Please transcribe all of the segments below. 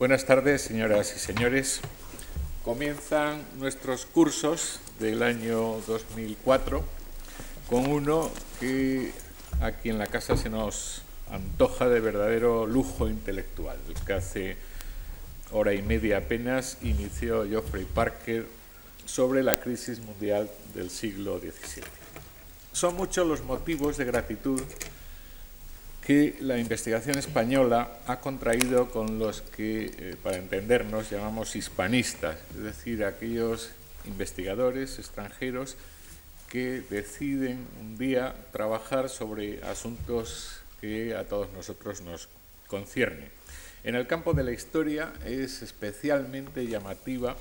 Buenas tardes, señoras y señores. Comienzan nuestros cursos del año 2004 con uno que aquí en la casa se nos antoja de verdadero lujo intelectual, el que hace hora y media apenas inició Geoffrey Parker sobre la crisis mundial del siglo XVII. Son muchos los motivos de gratitud que la investigación española ha contraído con los que, eh, para entendernos, llamamos hispanistas, es decir, aquellos investigadores extranjeros que deciden un día trabajar sobre asuntos que a todos nosotros nos conciernen. En el campo de la historia es especialmente llamativa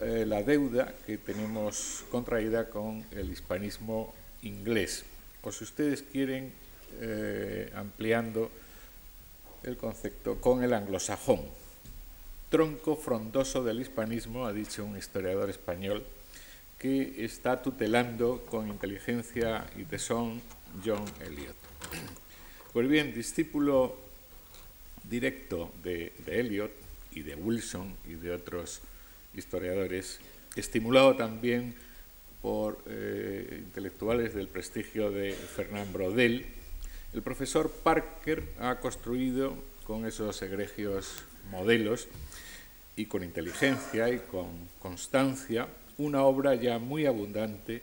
eh, la deuda que tenemos contraída con el hispanismo inglés. O si ustedes quieren, eh, ampliando el concepto con el anglosajón. Tronco frondoso del hispanismo, ha dicho un historiador español, que está tutelando con inteligencia y tesón John Eliot. Pues bien, discípulo directo de, Eliot y de Wilson y de otros historiadores, estimulado también por eh, intelectuales del prestigio de Fernand Brodel, el profesor Parker ha construido con esos egregios modelos y con inteligencia y con constancia una obra ya muy abundante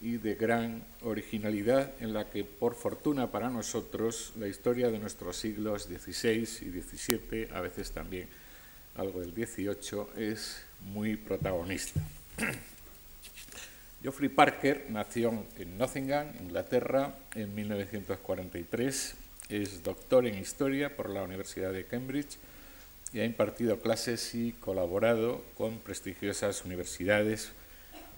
y de gran originalidad en la que, por fortuna para nosotros, la historia de nuestros siglos XVI y XVII, a veces también algo del XVIII, es muy protagonista. Geoffrey Parker nació en Nottingham, Inglaterra, en 1943. Es doctor en historia por la Universidad de Cambridge y ha impartido clases y colaborado con prestigiosas universidades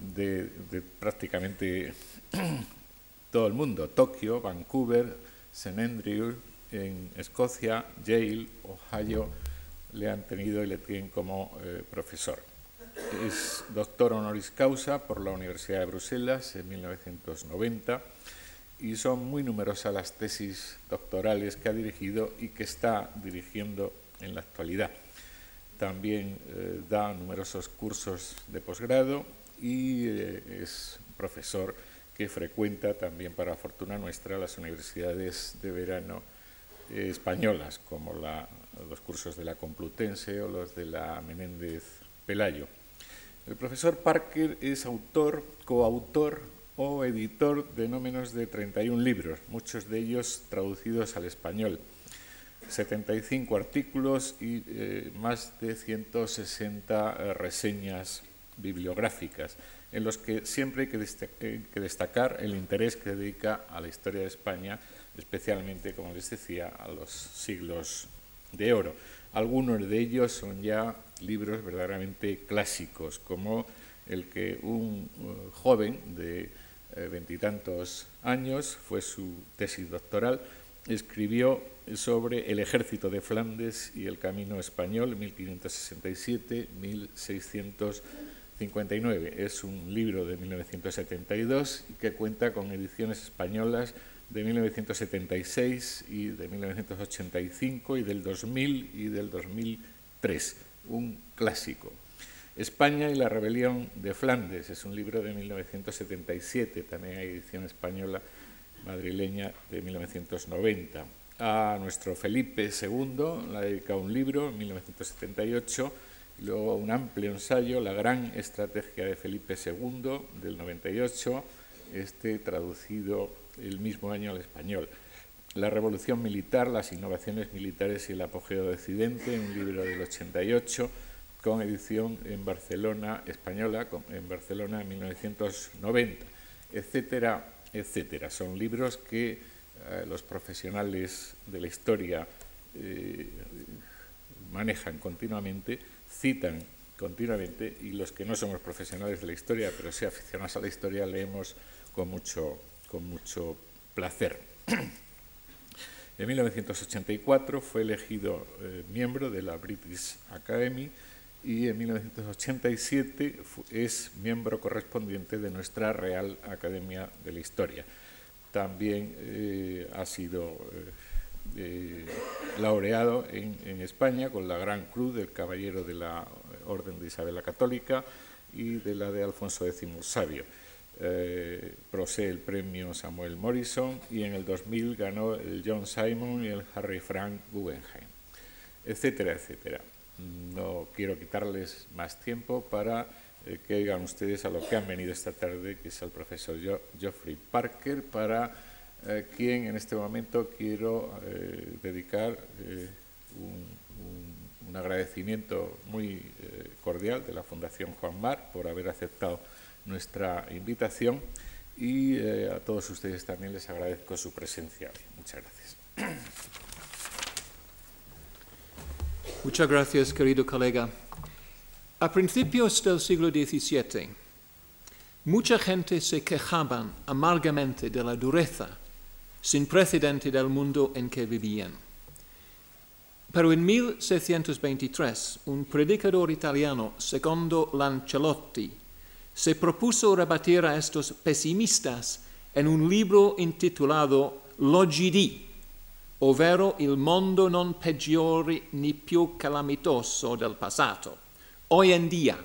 de, prácticamente todo el mundo, Tokio, Vancouver, St. Andrews, en Escocia, Yale, Ohio, le han tenido y le tienen como eh, profesor. Es doctor honoris causa por la Universidad de Bruselas en 1990 y son muy numerosas las tesis doctorales que ha dirigido y que está dirigiendo en la actualidad. También eh, da numerosos cursos de posgrado y eh, es profesor que frecuenta también, para fortuna nuestra, las universidades de verano eh, españolas, como los cursos de la Complutense o los de la Menéndez Pelayo. El profesor Parker es autor, coautor o editor de no menos de 31 libros, muchos de ellos traducidos al español, 75 artículos y eh, más de 160 eh, reseñas bibliográficas, en los que siempre hay que, eh, que destacar el interés que dedica a la historia de España, especialmente, como les decía, a los siglos de oro. Algunos de ellos son ya libros verdaderamente clásicos, como el que un uh, joven de eh, veintitantos años, fue su tesis doctoral, escribió sobre el ejército de Flandes y el camino español 1567-1659. Es un libro de 1972 que cuenta con ediciones españolas de 1976 y de 1985 y del 2000 y del 2003, un clásico. España y la rebelión de Flandes es un libro de 1977, también hay edición española madrileña de 1990. A nuestro Felipe II le ha dedicado un libro en 1978, y luego un amplio ensayo, La gran estrategia de Felipe II del 98, este traducido el mismo año al español. La revolución militar, las innovaciones militares y el apogeo de Occidente, un libro del 88, con edición en Barcelona española, en Barcelona en 1990, etcétera, etcétera. Son libros que eh, los profesionales de la historia eh, manejan continuamente, citan continuamente, y los que no somos profesionales de la historia, pero sí aficionados a la historia, leemos con mucho con mucho placer. En 1984 fue elegido eh, miembro de la British Academy y en 1987 es miembro correspondiente de nuestra Real Academia de la Historia. También eh, ha sido eh, laureado en, España con la Gran Cruz del Caballero de la Orden de Isabel la Católica y de la de Alfonso X Sabio. Eh, el premio Samuel Morrison y en el 2000 ganó el John Simon y el Harry Frank Guggenheim, etcétera, etcétera. No quiero quitarles más tiempo para eh, que oigan ustedes a lo que han venido esta tarde, que es el profesor Geoffrey Parker, para eh, quien en este momento quiero eh, dedicar un, agradecimiento muy cordial de la Fundación Juan Mar por haber aceptado nuestra invitación y a todos ustedes también les agradezco su presencia. Muchas gracias. Muchas gracias, querido colega. A principios del siglo XVII, mucha gente se quejaban amargamente de la dureza sin precedente del mundo en que vivían. Pero en 1623, un predicador italiano, secondo Lancelotti, se propuso rebatir a estos pesimistas en un libro intitulado L'Oggi ovvero Il mondo non peggiore ni più calamitoso del passato hoy en día,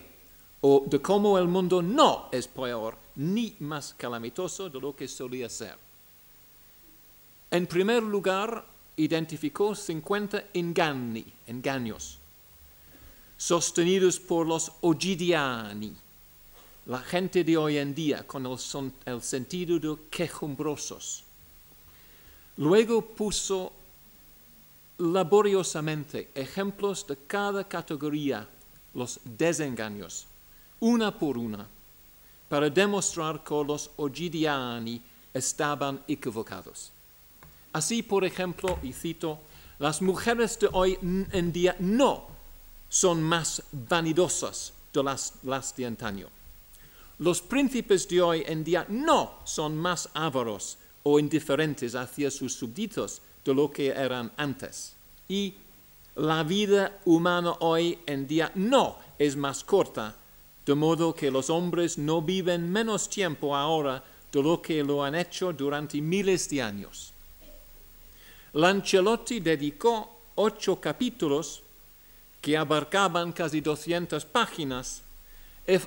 o de cómo el mundo no es peor ni más calamitoso de lo que solía ser. En primer lugar, identificó 50 engaños, engaños sostenidos por los ogidiani, la gente de hoy en día con el, sentido de quejumbrosos. Luego puso laboriosamente ejemplos de cada categoría los desengaños, una por una, para demostrar que los ogidiani estaban equivocados. Así, por ejemplo, y cito, las mujeres de hoy en día no son más vanidosas de las de antaño. Los príncipes de hoy en día no son más ávaros o indiferentes hacia sus súbditos de lo que eran antes. Y la vida humana hoy en día no es más corta, de modo que los hombres no viven menos tiempo ahora de lo que lo han hecho durante miles de años. Lancelotti dedicó ocho capítulos que abarcaban casi 200 páginas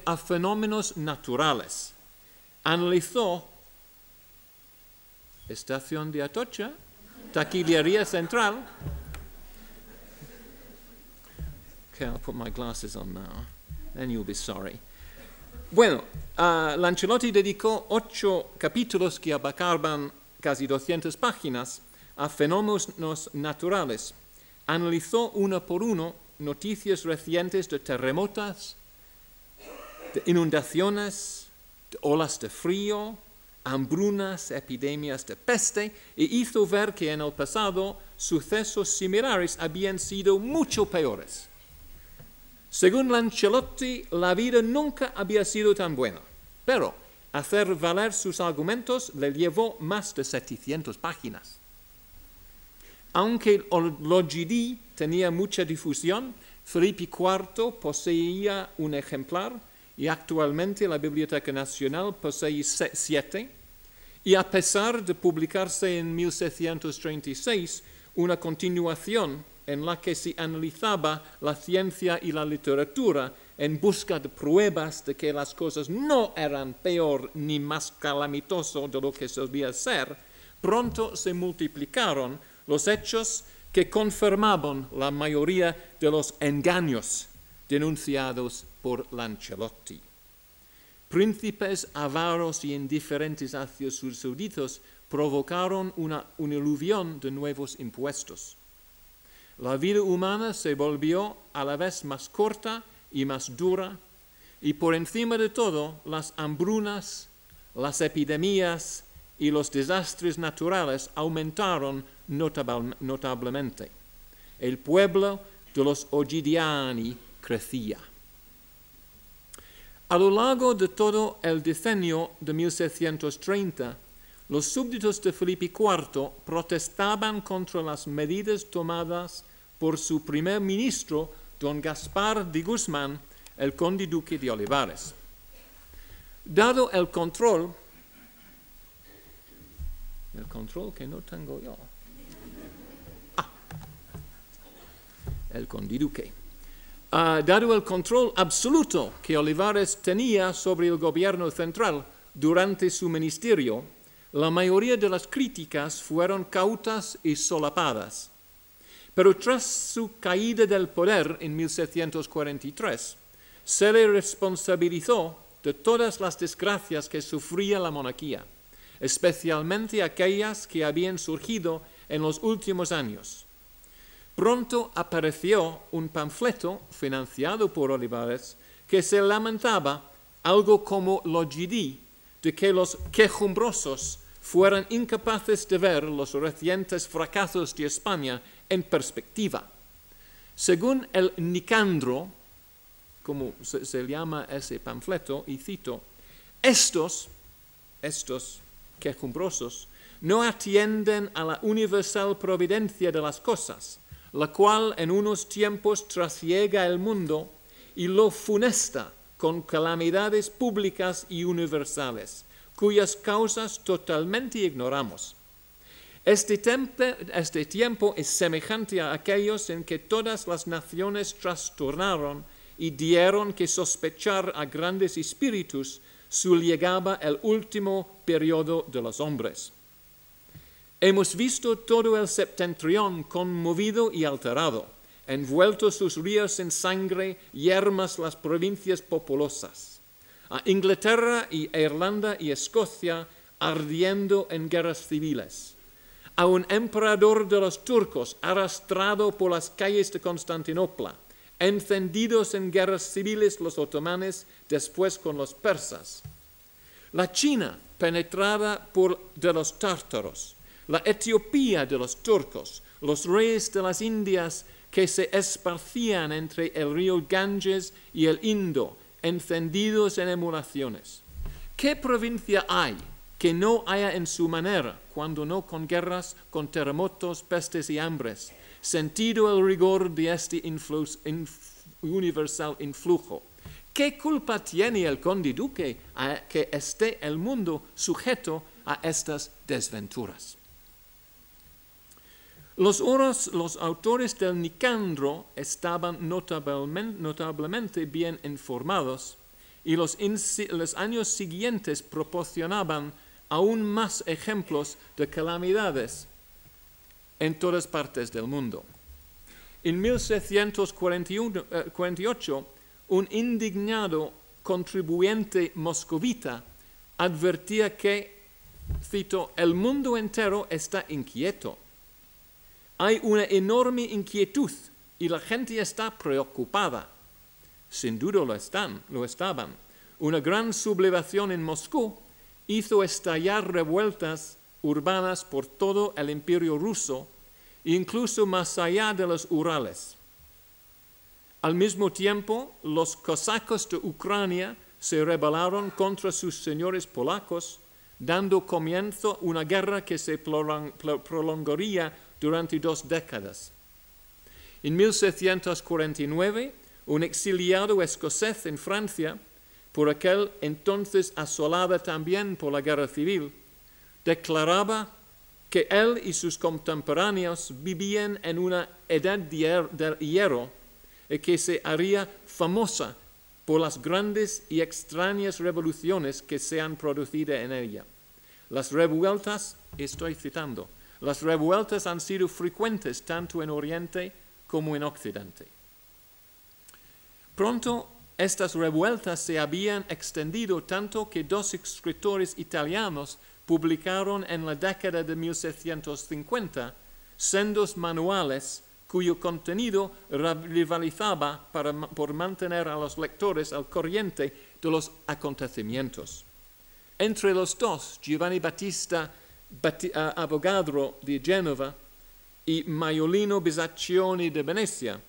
a fenómenos naturales. Analizó estación de Atocha, taquillería central, Okay, I'll put my glasses on now, and you'll be sorry. Bueno, Lancelotti dedicó ocho capítulos que abarcaban casi 200 páginas a fenómenos naturales. Analizó uno por uno noticias recientes de terremotos, de inundaciones, de olas de frío, hambrunas, epidemias de peste, e hizo ver que en el pasado sucesos similares habían sido mucho peores. Según Lancelotti, la vida nunca había sido tan buena, pero hacer valer sus argumentos le llevó más de 700 páginas. Aunque el tenía mucha difusión, Felipe IV poseía un ejemplar y actualmente la Biblioteca Nacional posee siete, y a pesar de publicarse en 1636 una continuación en la que se analizaba la ciencia y la literatura en busca de pruebas de que las cosas no eran peor ni más calamitoso de lo que solía ser, pronto se multiplicaron los hechos que confirmaban la mayoría de los engaños denunciados por Lancelotti. Príncipes avaros y indiferentes hacia sus súbditos provocaron una, una de nuevos impuestos la vida humana se volvió a la vez más corta y más dura, y por encima de todo las hambrunas, las epidemias y los desastres naturales aumentaron notablemente. El pueblo de los Ogidiani crecía. A lo largo de todo el decenio de 1630, los súbditos de Felipe IV protestaban contra las medidas tomadas por su primer ministro, don Gaspar de Guzmán, el conde duque de Olivares. Dado el control, el control que no tengo yo, el condiduque. Ah, dado el control absoluto que Olivares tenía sobre el gobierno central durante su ministerio, la mayoría de las críticas fueron cautas y solapadas. Pero tras su caída del poder en 1743, se le responsabilizó de todas las desgracias que sufría la monarquía, especialmente aquellas que habían surgido en los últimos años. Pronto apareció un panfleto financiado por Olivares que se lamentaba algo como lo GD de que los quejumbrosos fueran incapaces de ver los recientes fracasos de España en perspectiva. Según el Nicandro, como se, llama ese panfleto, y cito, estos, estos quejumbrosos, no atienden a la universal providencia de las cosas, la cual en unos tiempos trasiega el mundo y lo funesta con calamidades públicas y universales, cuyas causas totalmente ignoramos. Este, este tiempo, es semejante a aquellos en que todas las naciones trastornaron y dieron que sospechar a grandes espíritus su llegaba el último periodo de los hombres. Hemos visto todo el septentrión conmovido y alterado, envueltos sus ríos en sangre, yermas las provincias populosas. A Inglaterra y Irlanda y Escocia ardiendo en guerras civiles. A un emperador de los turcos arrastrado por las calles de Constantinopla, encendidos en guerras civiles los otomanes, después con los persas. La China penetrada por de los tártaros, la Etiopía de los turcos, los reyes de las Indias que se esparcían entre el río Ganges y el Indo, encendidos en emulaciones. ¿Qué provincia hay que no haya en su manera, cuando no con guerras, con terremotos, pestes y hambres, sentido el rigor de este universal influjo? ¿Qué culpa tiene el conde duque a que esté el mundo sujeto a estas desventuras? Los, autores del Nicandro estaban notablemente, bien informados y los, los, años siguientes proporcionaban aún más ejemplos de calamidades en todas partes del mundo. En 1648, eh, un indignado contribuyente moscovita advertía que, cito, el mundo entero está inquieto hay una enorme inquietud y la gente está preocupada. Sin duda lo están, lo estaban. Una gran sublevación en Moscú hizo estallar revueltas urbanas por todo el imperio ruso, incluso más allá de los Urales. Al mismo tiempo, los cosacos de Ucrania se rebelaron contra sus señores polacos, dando comienzo una guerra que se prolongaría durante dos décadas. En 1749, un exiliado escocés en Francia, por aquel entonces asolada también por la guerra civil, declaraba que él y sus contemporáneos vivían en una edad de hierro y que se haría famosa por las grandes y extrañas revoluciones que se han producido en ella. Las revueltas, estoy citando, las revueltas han sido frecuentes tanto en Oriente como en Occidente. Pronto estas revueltas se habían extendido tanto que dos escritores italianos publicaron en la década de 1750 sendos manuales cuyo contenido rivalizaba por mantener a los lectores al corriente de los acontecimientos. Entre los dos, Giovanni Battista Avogadro di Genova y Maiolino Bisaccioni de Venecia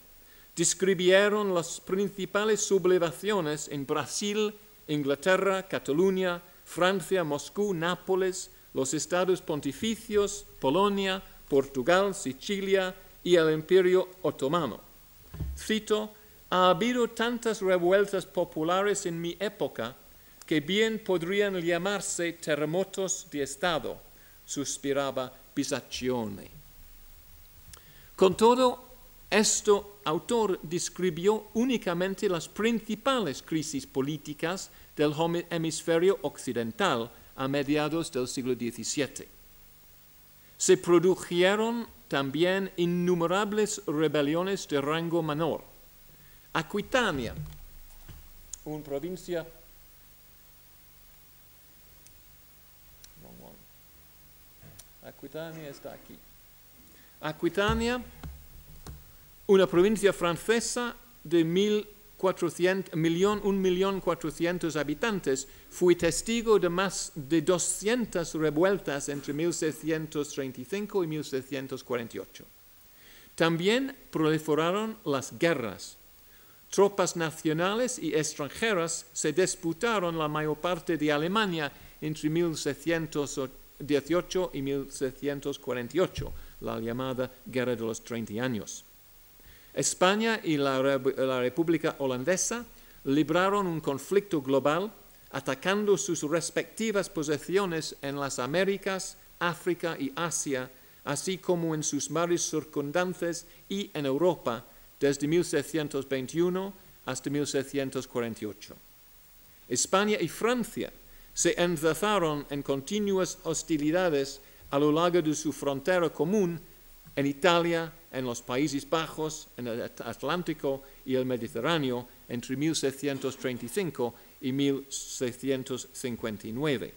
describieron las principales sublevaciones en Brasil, Inglaterra, Cataluña, Francia, Moscú, Nápoles, los estados pontificios, Polonia, Portugal, Sicilia y el Imperio Otomano. Cito, ha habido tantas revueltas populares en mi época que bien podrían llamarse terremotos de Estado suspiraba Pisaccione. Con todo, Este autor describió únicamente las principales crisis políticas del hemisferio occidental a mediados del siglo XVII. Se produjeron también innumerables rebeliones de rango menor. Aquitania, una provincia Aquitania está aquí. Aquitania, una provincia francesa de mil millón, un millón cuatrocientos habitantes, fue testigo de más de 200 revueltas entre 1635 y 1648. También proliferaron las guerras. Tropas nacionales y extranjeras se disputaron la mayor parte de Alemania entre 1618 y 1648, la llamada Guerra de los Treinta Años. España y la, República Holandesa libraron un conflicto global atacando sus respectivas posiciones en las Américas, África y Asia, así como en sus mares circundantes y en Europa desde 1621 hasta 1648. España y Francia se enlazaron en continuas hostilidades a lo largo de su frontera común en Italia, en los Países Bajos, en el Atlántico y el Mediterráneo entre 1635 y 1659.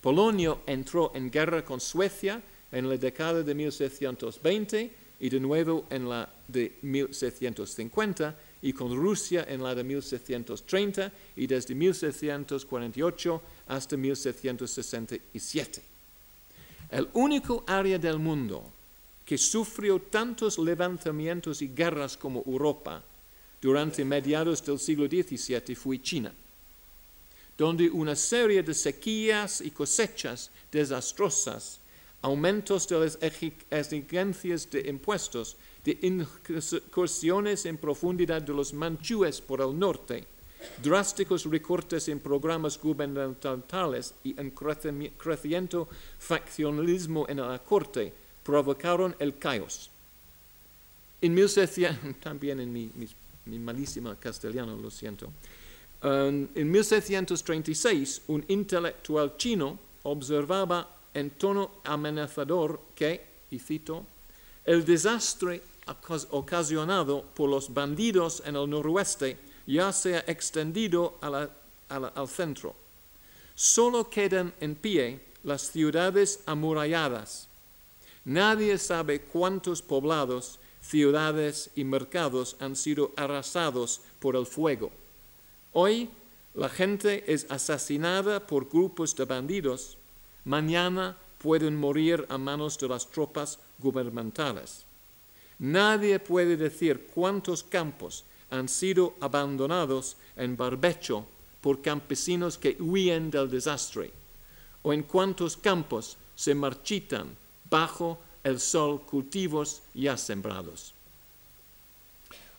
Polonia entró en guerra con Suecia en la década de 1620 y de nuevo en la de 1650 y con Rusia en la de 1630 y desde 1648 hasta 1767. El único área del mundo que sufrió tantos levantamientos y guerras como Europa durante mediados del siglo XVII fue China, donde una serie de sequías y cosechas desastrosas, aumentos de las exigencias de impuestos, de incursiones en profundidad de los manchúes por el norte, drásticos recortes en programas gubernamentales y un creciente faccionalismo en la corte, provocaron el caos. En 1600, también en mi, mi, castellano, lo siento. Um, en 1636, un intelectual chino observaba en tono amenazador que, y cito, el desastre ocasionado por los bandidos en el noroeste ya se ha extendido al centro. Solo quedan en pie las ciudades amuralladas Nadie sabe cuántos poblados, ciudades y mercados han sido arrasados por el fuego. Hoy la gente es asesinada por grupos de bandidos. Mañana pueden morir a manos de las tropas gubernamentales. Nadie puede decir cuántos campos han sido abandonados en barbecho por campesinos que huyen del desastre, o en cuántos campos se marchitan bajo el sol cultivos ya sembrados.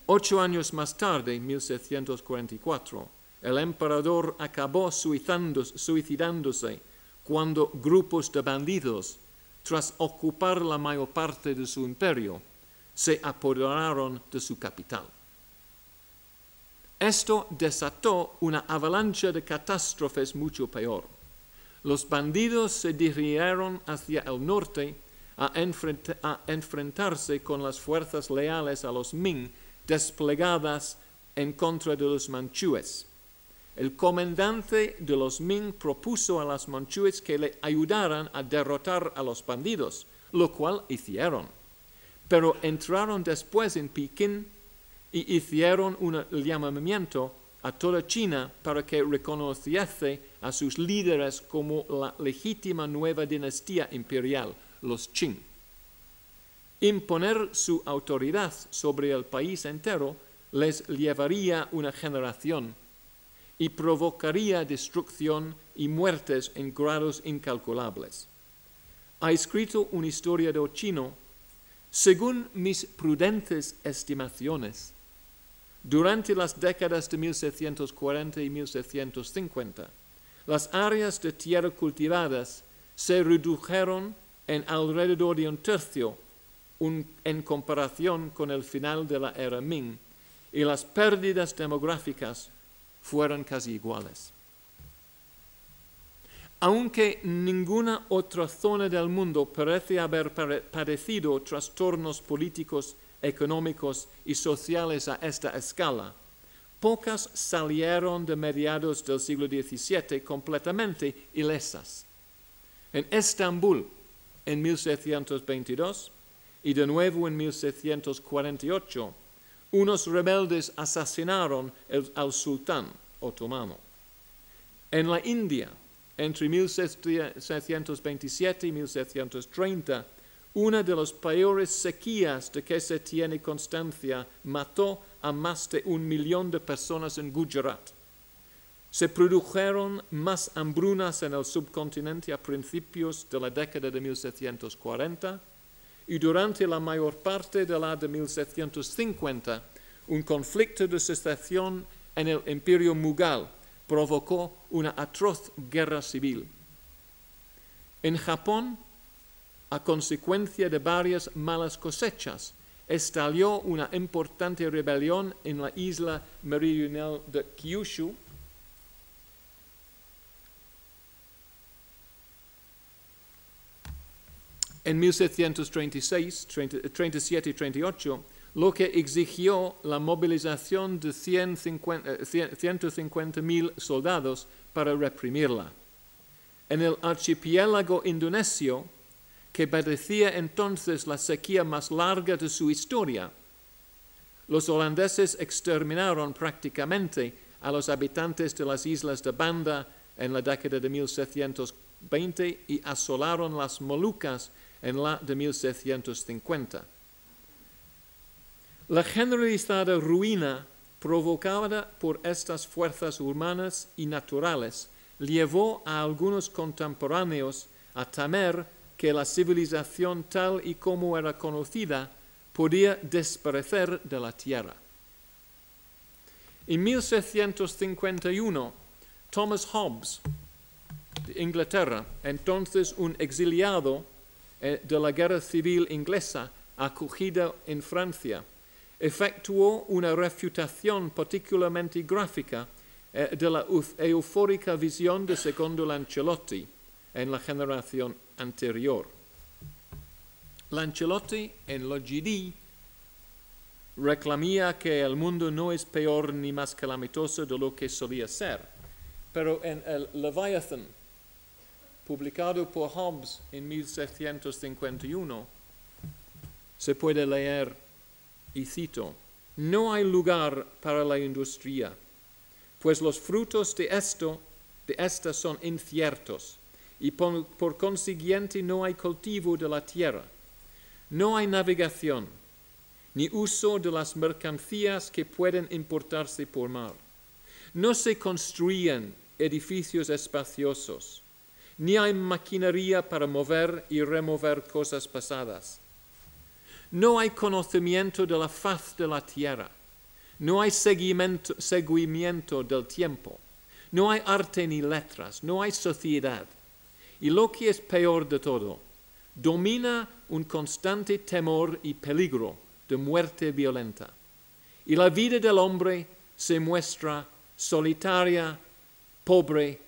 Ocho años más tarde, en 1744, el emperador acabó suicidándose cuando grupos de bandidos, tras ocupar la mayor parte de su imperio, se apoderaron de su capital. Esto desató una avalancha de catástrofes mucho peor. Los bandidos se dirigieron hacia el norte a, enfrentarse con las fuerzas leales a los Ming desplegadas en contra de los manchúes. El comandante de los Ming propuso a los manchúes que le ayudaran a derrotar a los bandidos, lo cual hicieron. Pero entraron después en Pekín y hicieron un llamamiento a toda China para que reconociese a sus líderes como la legítima nueva dinastía imperial, los Qing. Imponer su autoridad sobre el país entero les llevaría una generación y provocaría destrucción y muertes en grados incalculables. Ha escrito una historia de chino, según mis prudentes estimaciones, durante las décadas de 1740 y 1750, las áreas de tierra cultivadas se redujeron en alrededor de un tercio en comparación con el final de la era Ming y las pérdidas demográficas fueron casi iguales. Aunque ninguna otra zona del mundo parece haber padecido trastornos políticos, económicos y sociales a esta escala, pocas salieron de mediados del siglo XVII completamente ilesas. En Estambul, en 1722, y de nuevo en 1748, unos rebeldes asesinaron al sultán otomano. En la India, entre 1727 y 1730, una de las peores sequías de que se tiene constancia mató a más de un millón de personas en Gujarat. Se produjeron más hambrunas en el subcontinente a principios de la década de 1740 y durante la mayor parte de la de 1750 un conflicto de secesión en el imperio Mughal provocó una atroz guerra civil. En Japón, a consecuencia de varias malas cosechas, estalló una importante rebelión en la isla meridional de Kyushu, en 1736, 37 y 38, lo que exigió la movilización de 150.000 eh, soldados para reprimirla. En el archipiélago indonesio, que padecía entonces la sequía más larga de su historia, los holandeses exterminaron prácticamente a los habitantes de las islas de Banda en la década de 1720 y asolaron las Molucas en la de 1750. La generalizada ruina provocada por estas fuerzas humanas y naturales llevó a algunos contemporáneos a temer que la civilización tal y como era conocida podía desaparecer de la tierra. En 1651, Thomas Hobbes, de Inglaterra, entonces un exiliado eh, de la guerra civil inglesa, acogida en Francia, efectuó una refutación particularmente gráfica eh, de la eufórica visión de Secondo Lancelotti en la generación anterior. Lancelotti en lo GD reclamía que el mundo no es peor ni más calamitoso de lo que solía ser, pero en el Leviathan, publicado por Hobbes en 1751, se puede leer y cito, no hay lugar para la industria, pues los frutos de esto, de esta son inciertos, y por, consiguiente no hay cultivo de la tierra, no hay navegación, ni uso de las mercancías que pueden importarse por mar. No se construyen edificios espaciosos, ni hay maquinaria para mover y remover cosas pasadas no hay conocimiento de la faz de la tierra. No hay seguimiento, seguimiento del tiempo. No hay arte ni letras. No hay sociedad. Y lo que es peor de todo, domina un constante temor y peligro de muerte violenta. Y la vida del hombre se muestra solitaria, pobre,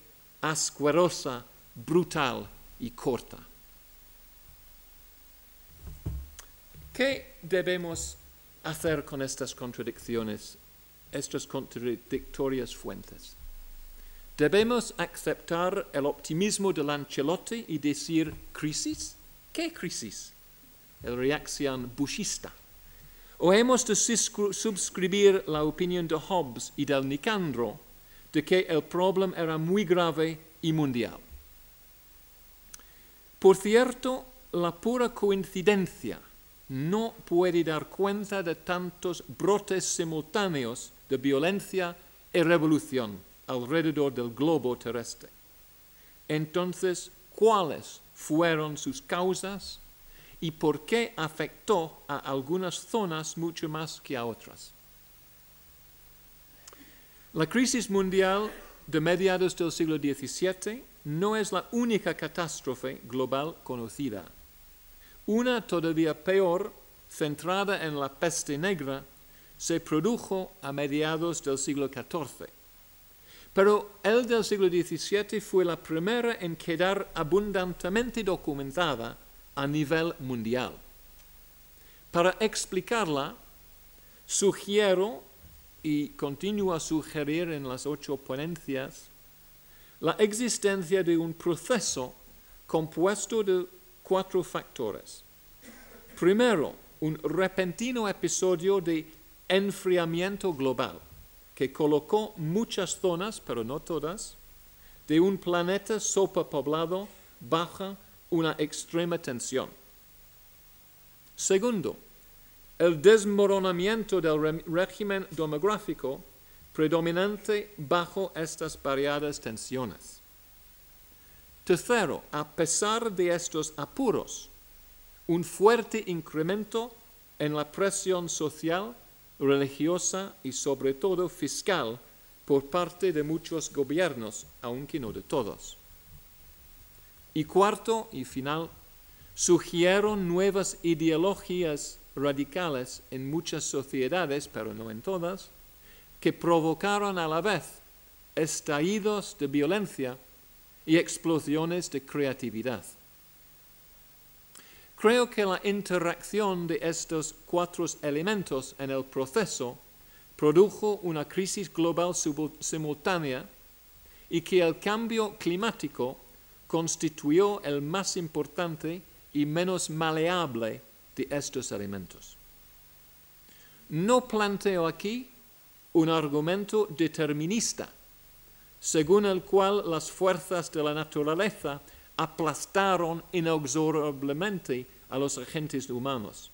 asquerosa, brutal y corta. ¿Qué debemos hacer con estas contradicciones, estas contradictorias fuentes? ¿Debemos aceptar el optimismo de Lancelotti y decir crisis? ¿Qué crisis? La reacción bushista. ¿O hemos de suscribir la opinión de Hobbes y del Nicandro de que el problema era muy grave y mundial? Por cierto, la pura coincidencia no puede dar cuenta de tantos brotes simultáneos de violencia y revolución alrededor del globo terrestre. Entonces, ¿cuáles fueron sus causas y por qué afectó a algunas zonas mucho más que a otras? La crisis mundial de mediados del siglo XVII no es la única catástrofe global conocida una todavía peor centrada en la peste negra se produjo a mediados del siglo XIV. Pero el del siglo XVII fue la primera en quedar abundantemente documentada a nivel mundial. Para explicarla, sugiero y continúo a sugerir en las ocho ponencias la existencia de un proceso compuesto de cuatro factores. Primero, un repentino episodio de enfriamiento global que colocó muchas zonas, pero no todas, de un planeta superpoblado bajo una extrema tensión. Segundo, el desmoronamiento del régimen demográfico predominante bajo estas variadas tensiones. Tercero, a pesar de estos apuros, un fuerte incremento en la presión social, religiosa y sobre todo fiscal por parte de muchos gobiernos, aunque no de todos. Y cuarto y final, surgieron nuevas ideologías radicales en muchas sociedades, pero no en todas, que provocaron a la vez estallidos de violencia y explosiones de creatividad. Creo que la interacción de estos cuatro elementos en el proceso produjo una crisis global simultánea y que el cambio climático constituyó el más importante y menos maleable de estos elementos. No planteo aquí un argumento determinista, según el cual las fuerzas de la naturaleza aplastaron inexorablemente a los agentes humanos.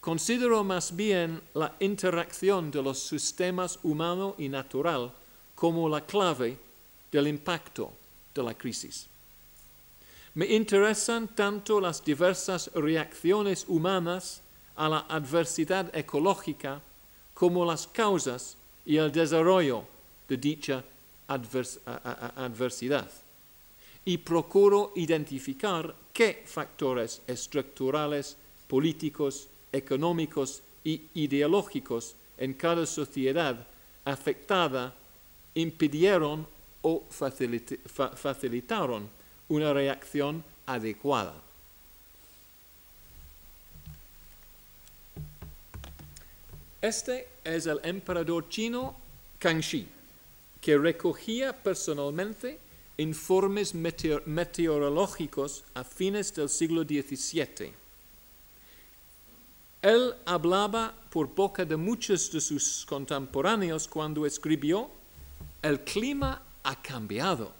Considero más bien la interacción de los sistemas humano y natural como la clave del impacto de la crisis. Me interesan tanto las diversas reacciones humanas a la adversidad ecológica como las causas y el desarrollo de dicha adversidad. Y procuro identificar qué factores estructurales, políticos, económicos y ideológicos en cada sociedad afectada impidieron o facilitaron una reacción adecuada. Este es el emperador chino Kangxi, que recogía personalmente informes meteorológicos a fines del siglo XVII. Él hablaba por boca de muchos de sus contemporáneos cuando escribió, el clima ha cambiado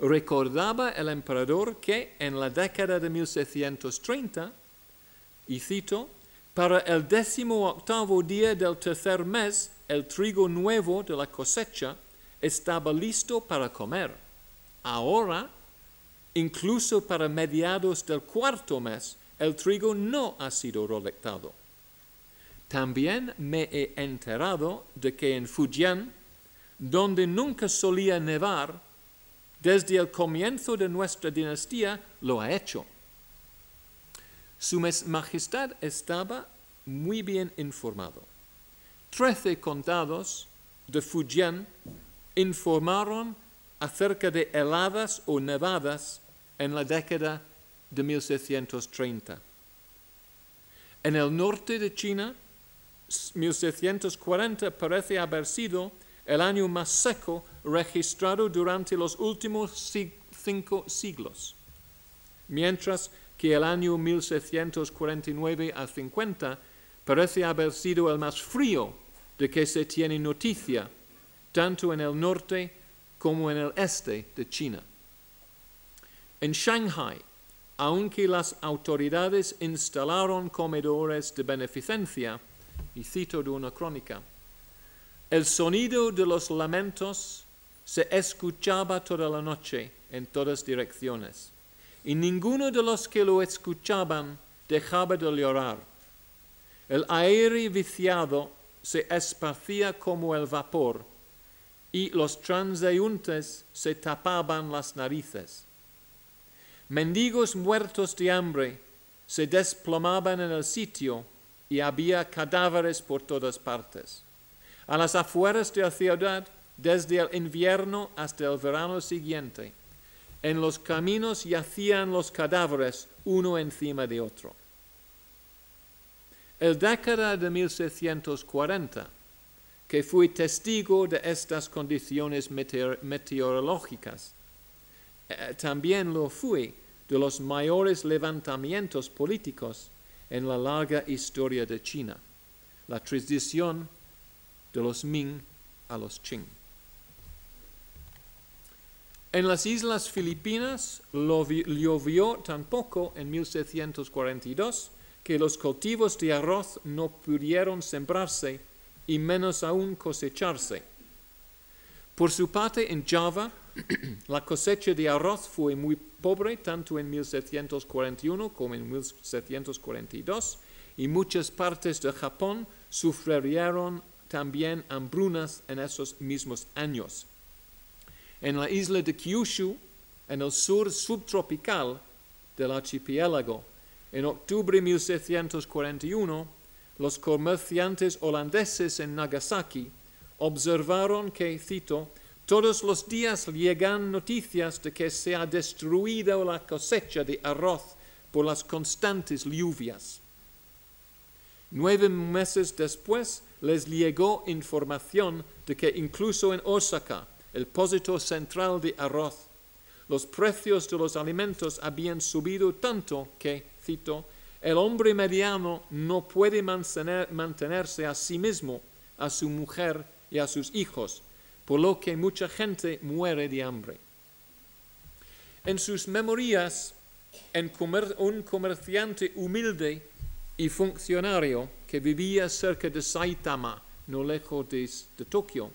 recordaba el emperador que en la década de 1630, y cito, para el décimo octavo día del tercer mes, el trigo nuevo de la cosecha estaba listo para comer. Ahora, incluso para mediados del cuarto mes, el trigo no ha sido recolectado. También me he enterado de que en Fujian, donde nunca solía nevar, desde el comienzo de nuestra dinastía lo ha hecho. Su Majestad estaba muy bien informado. Trece condados de Fujian informaron acerca de heladas o nevadas en la década de 1630. En el norte de China, 1640 parece haber sido el año más seco registrado durante los últimos cinco siglos, mientras que el año 1649 a 50 parece haber sido el más frío de que se tiene noticia, tanto en el norte como en el este de China. En Shanghai, aunque las autoridades instalaron comedores de beneficencia, y cito de una crónica, el sonido de los lamentos se escuchaba toda la noche en todas direcciones, y ninguno de los que lo escuchaban dejaba de llorar. El aire viciado se esparcía como el vapor, y los transeúntes se tapaban las narices. Mendigos muertos de hambre se desplomaban en el sitio y había cadáveres por todas partes. A las afueras de la ciudad, desde el invierno hasta el verano siguiente, en los caminos yacían los cadáveres uno encima de otro. El década de 1640, que fui testigo de estas condiciones meteorológicas, eh, también lo fui de los mayores levantamientos políticos en la larga historia de China, la transición de los Ming a los Qing. En las islas Filipinas llovió tan poco en 1742 que los cultivos de arroz no pudieron sembrarse y menos aún cosecharse. Por su parte, en Java, la cosecha de arroz fue muy pobre tanto en 1741 como en 1742 y muchas partes de Japón sufrieron también hambrunas en esos mismos años. En la isla de Kyushu, en el sur subtropical del archipiélago, en octubre de 1741, los comerciantes holandeses en Nagasaki observaron que, cito, todos los días llegan noticias de que se ha destruido la cosecha de arroz por las constantes lluvias. Nueve meses después les llegó información de que incluso en Osaka, el pósito central de arroz, los precios de los alimentos habían subido tanto que, cito, el hombre mediano no puede mantenerse a sí mismo, a su mujer y a sus hijos, por lo que mucha gente muere de hambre. En sus memorias, un comerciante humilde y funcionario que vivía cerca de Saitama, no lejos de, de Tokio,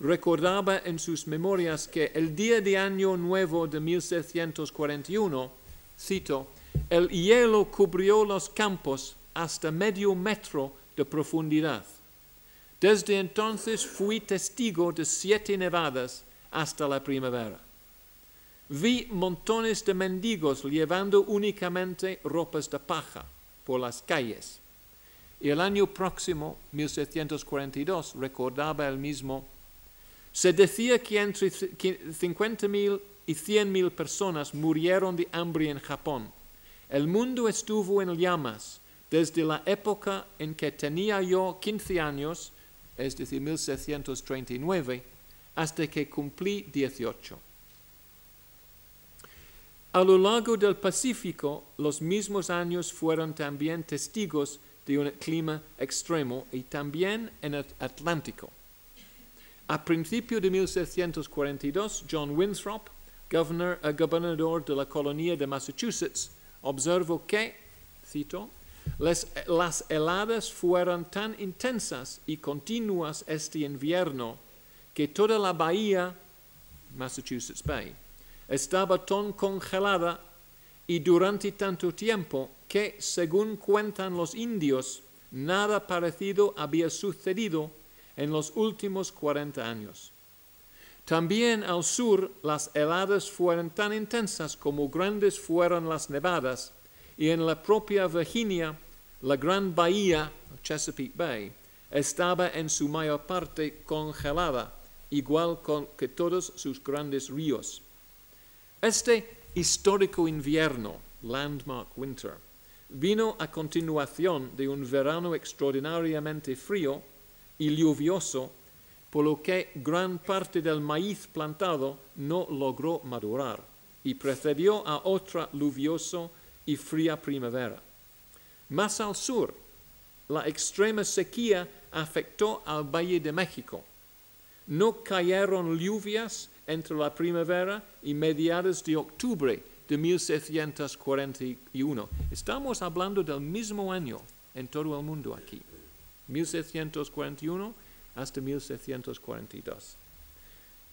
recordaba en sus memorias que el día de Año Nuevo de 1641, cito, el hielo cubrió los campos hasta medio metro de profundidad. Desde entonces fui testigo de siete nevadas hasta la primavera. Vi montones de mendigos llevando únicamente ropas de paja por las calles. Y el año próximo, 1742, recordaba el mismo, se decía que entre 50.000 y 100.000 personas murieron de hambre en Japón. El mundo estuvo en llamas desde la época en que tenía yo 15 años es decir, 1739, hasta que cumplí 18. A lo largo del Pacífico, los mismos años fueron también testigos de un clima extremo y también en el Atlántico. A principios de 1742, John Winthrop, governor, uh, gobernador de la colonia de Massachusetts, observó que, cito, las heladas fueron tan intensas y continuas este invierno que toda la bahía, Massachusetts Bay, estaba tan congelada y durante tanto tiempo que, según cuentan los indios, nada parecido había sucedido en los últimos 40 años. También al sur las heladas fueron tan intensas como grandes fueron las nevadas y en la propia Virginia, la gran bahía, Chesapeake Bay, estaba en su mayor parte congelada, igual que todos sus grandes ríos. Este histórico invierno, Landmark Winter, vino a continuación de un verano extraordinariamente frío y lluvioso, por lo que gran parte del maíz plantado no logró madurar y precedió a otra lluvioso y fría primavera. Más al sur, la extrema sequía afectó al Valle de México. No cayeron lluvias entre la primavera y mediados de octubre de 1741. Estamos hablando del mismo año en todo el mundo aquí, 1741 hasta 1742.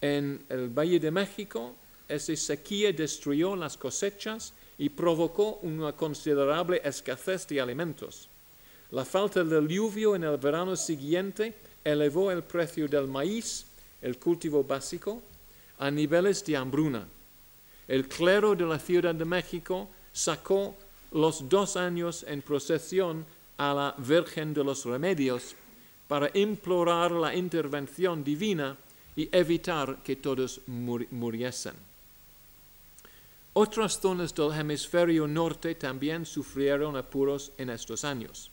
En el Valle de México, esa sequía destruyó las cosechas y provocó una considerable escasez de alimentos. La falta de lluvio en el verano siguiente elevó el precio del maíz, el cultivo básico, a niveles de hambruna. El clero de la Ciudad de México sacó los dos años en procesión a la Virgen de los Remedios para implorar la intervención divina y evitar que todos muriesen. Otras zonas del hemisferio norte también sufrieron apuros en estos años.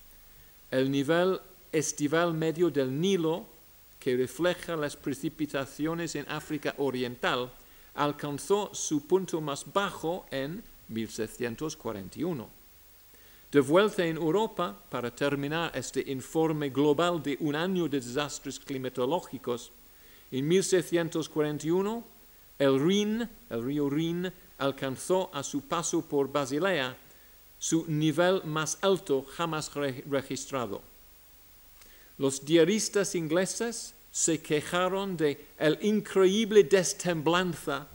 El nivel estival medio del Nilo, que refleja las precipitaciones en África Oriental, alcanzó su punto más bajo en 1641. De vuelta en Europa, para terminar este informe global de un año de desastres climatológicos, en 1641 el Rin, el río Rin, alcanzó a su paso por Basilea su nivel más alto jamás registrado. Los diaristas ingleses se quejaron de el increíble destemblanza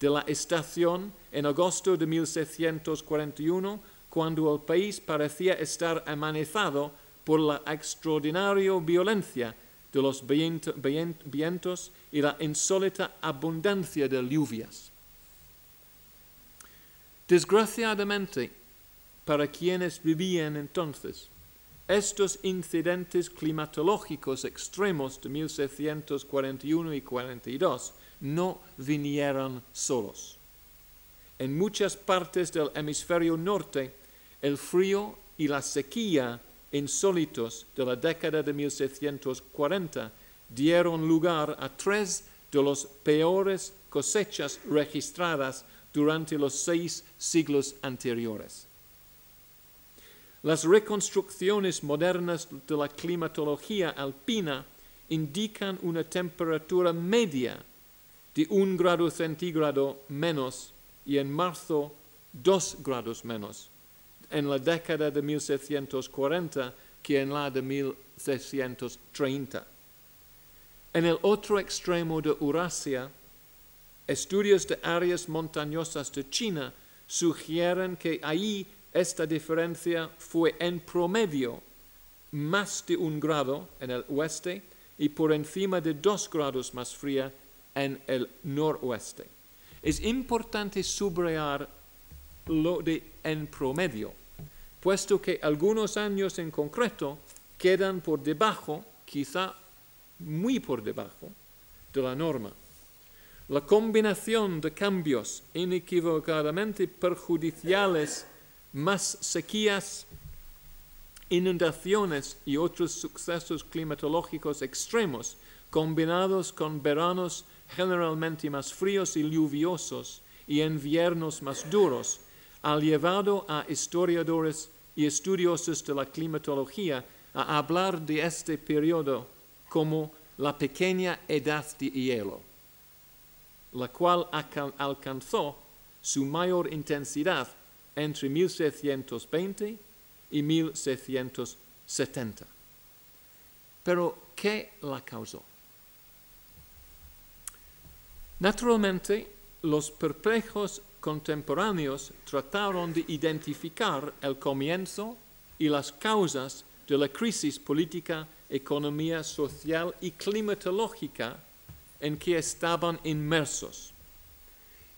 de la estación en agosto de 1641, cuando el país parecía estar amenazado por la extraordinaria violencia de los vientos y la insólita abundancia de lluvias. Desgraciadamente, para quienes vivían entonces, estos incidentes climatológicos extremos de 1641 y 42 no vinieron solos. En muchas partes del hemisferio norte, el frío y la sequía insólitos de la década de 1640 dieron lugar a tres de las peores cosechas registradas durante los seis siglos anteriores. Las reconstrucciones modernas de la climatología alpina indican una temperatura media de un grado centígrado menos y en marzo dos grados menos en la década de 1740 que en la de 1630. En el otro extremo de Eurasia, estudios de áreas montañosas de China sugieren que ahí esta diferencia fue en promedio más de un grado en el oeste y por encima de dos grados más fría en el noroeste. Es importante subrayar lo de en promedio, puesto que algunos años en concreto quedan por debajo, quizá muy por debajo, de la norma. La combinación de cambios inequivocadamente perjudiciales, más sequías, inundaciones y otros sucesos climatológicos extremos, combinados con veranos generalmente más fríos y lluviosos y inviernos más duros, ha llevado a historiadores y estudiosos de la climatología a hablar de este periodo como la pequeña edad de hielo, la cual alcanzó su mayor intensidad entre 1620 y 1670. Pero, ¿qué la causó? Naturalmente, los perplejos contemporáneos trataron de identificar el comienzo y las causas de la crisis política, economía, social y climatológica en que estaban inmersos.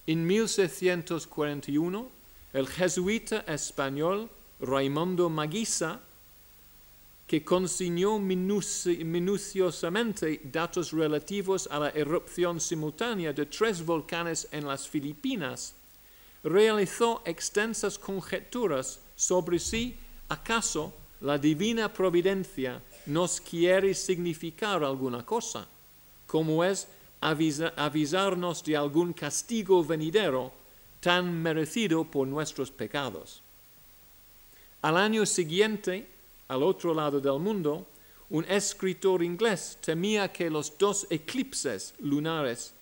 En 1641, el jesuita español Raimundo Maguisa que consignó minuciosamente datos relativos a la erupción simultánea de tres volcanes en las Filipinas, realizó extensas conjeturas sobre si acaso la divina providencia nos quiere significar alguna cosa, como es avisarnos de algún castigo venidero tan merecido por nuestros pecados. Al año siguiente, al otro lado del mundo, un escritor inglés temía que los dos eclipses lunares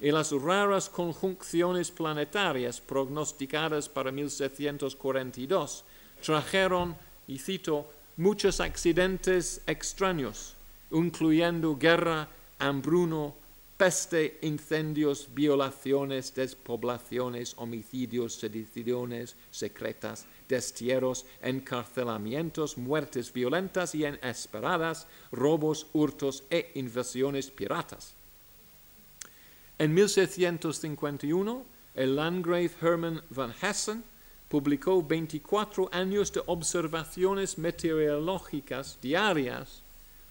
y las raras conjunciones planetarias prognosticadas para 1742 trajeron, y cito, muchos accidentes extraños, incluyendo guerra, hambruno, peste, incendios, violaciones, despoblaciones, homicidios, sediciones secretas, destierros, encarcelamientos, muertes violentas y inesperadas, robos, hurtos e invasiones piratas. En 1651, el landgrave Hermann van Hessen publicó 24 años de observaciones meteorológicas diarias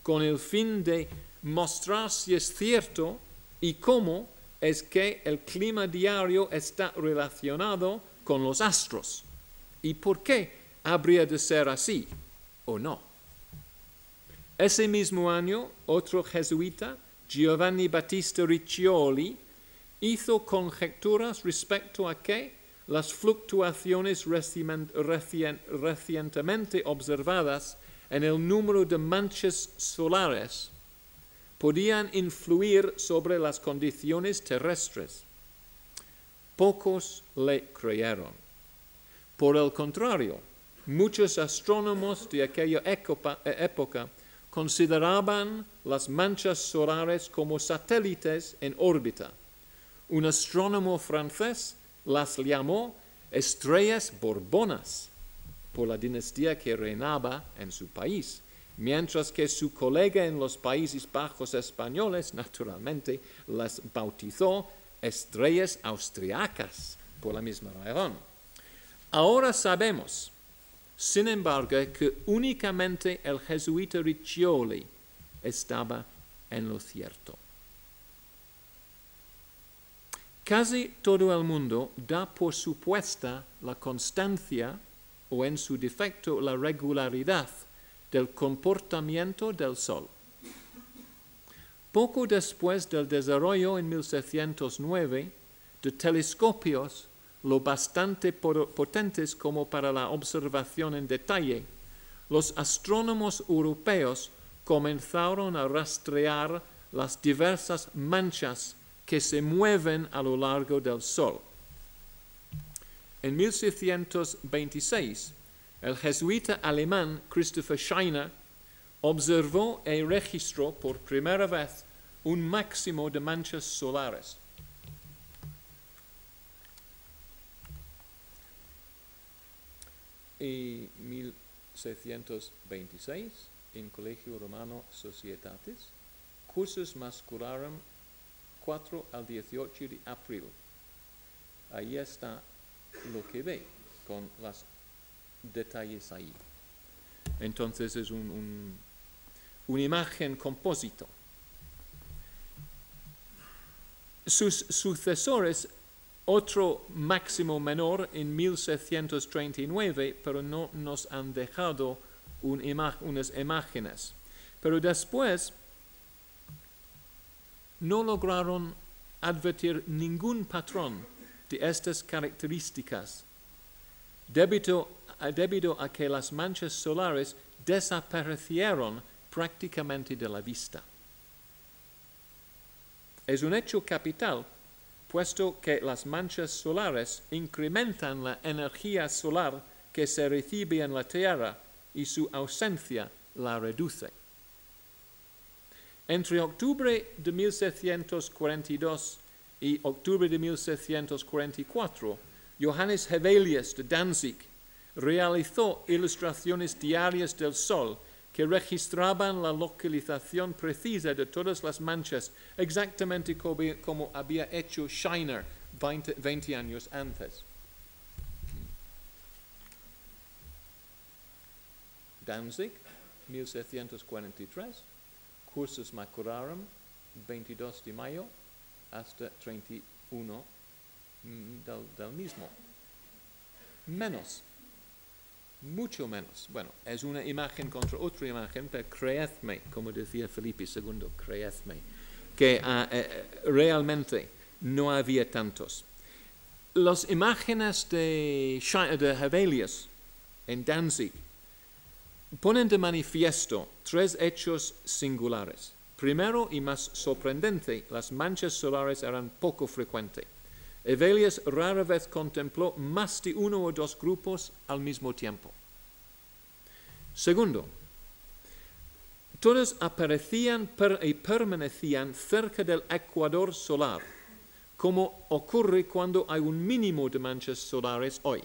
con el fin de mostrar si es cierto y cómo es que el clima diario está relacionado con los astros y por qué habría de ser así o no. Ese mismo año, otro jesuita, Giovanni Battista Riccioli, hizo conjeturas respecto a que las fluctuaciones recientemente observadas en el número de manchas solares podían influir sobre las condiciones terrestres. Pocos le creyeron. Por el contrario, muchos astrónomos de aquella época consideraban las manchas solares como satélites en órbita. Un astrónomo francés las llamó estrellas borbonas por la dinastía que reinaba en su país, mientras que su colega en los Países Bajos españoles, naturalmente, las bautizó estrellas austriacas por la misma razón. Ahora sabemos, sin embargo, que únicamente el jesuita Riccioli estaba en lo cierto. Casi todo el mundo da por supuesta la constancia o en su defecto la regularidad del comportamiento del Sol. Poco después del desarrollo en 1609 de telescopios lo bastante potentes como para la observación en detalle, los astrónomos europeos comenzaron a rastrear las diversas manchas que se mueven a lo largo del Sol. En 1626, el jesuita alemán Christopher Scheiner observó y registró por primera vez un máximo de manchas solares. En 1626, en Colegio Romano Societatis, cursos mascularum 4 al 18 de abril. Ahí está lo que ve con los detalles ahí. Entonces es un, una imagen compósito. Sus sucesores, otro máximo menor en 1639, pero no nos han dejado unas imágenes. Pero después no lograron advertir ningún patrón de estas características debido, debido a que las manchas solares desaparecieron prácticamente de la vista. Es un hecho capital, puesto que las manchas solares incrementan la energía solar que se recibe en la Tierra y su ausencia la reduce. Entre octubre de 1742 y octubre de 1744, Johannes Hevelius de Danzig realizó ilustraciones diarias del Sol que registraban la localización precisa de todas las manchas, exactamente como, había hecho Scheiner 20 años antes. Danzig, 1743 cursus macularum 22 de mayo hasta 31 mm, del, del mismo. Menos, mucho menos. Bueno, es una imagen contra otra imagen, pero creedme, como decía Felipe II, creedme, que uh, eh, realmente no había tantos. Las imágenes de, de Hevelius en Danzig ponen de manifiesto tres hechos singulares. Primero y más sorprendente, las manchas solares eran poco frecuentes. Evelius rara vez contempló más de uno o dos grupos al mismo tiempo. Segundo, todos aparecían y permanecían cerca del ecuador solar, como ocurre cuando hay un mínimo de manchas solares hoy.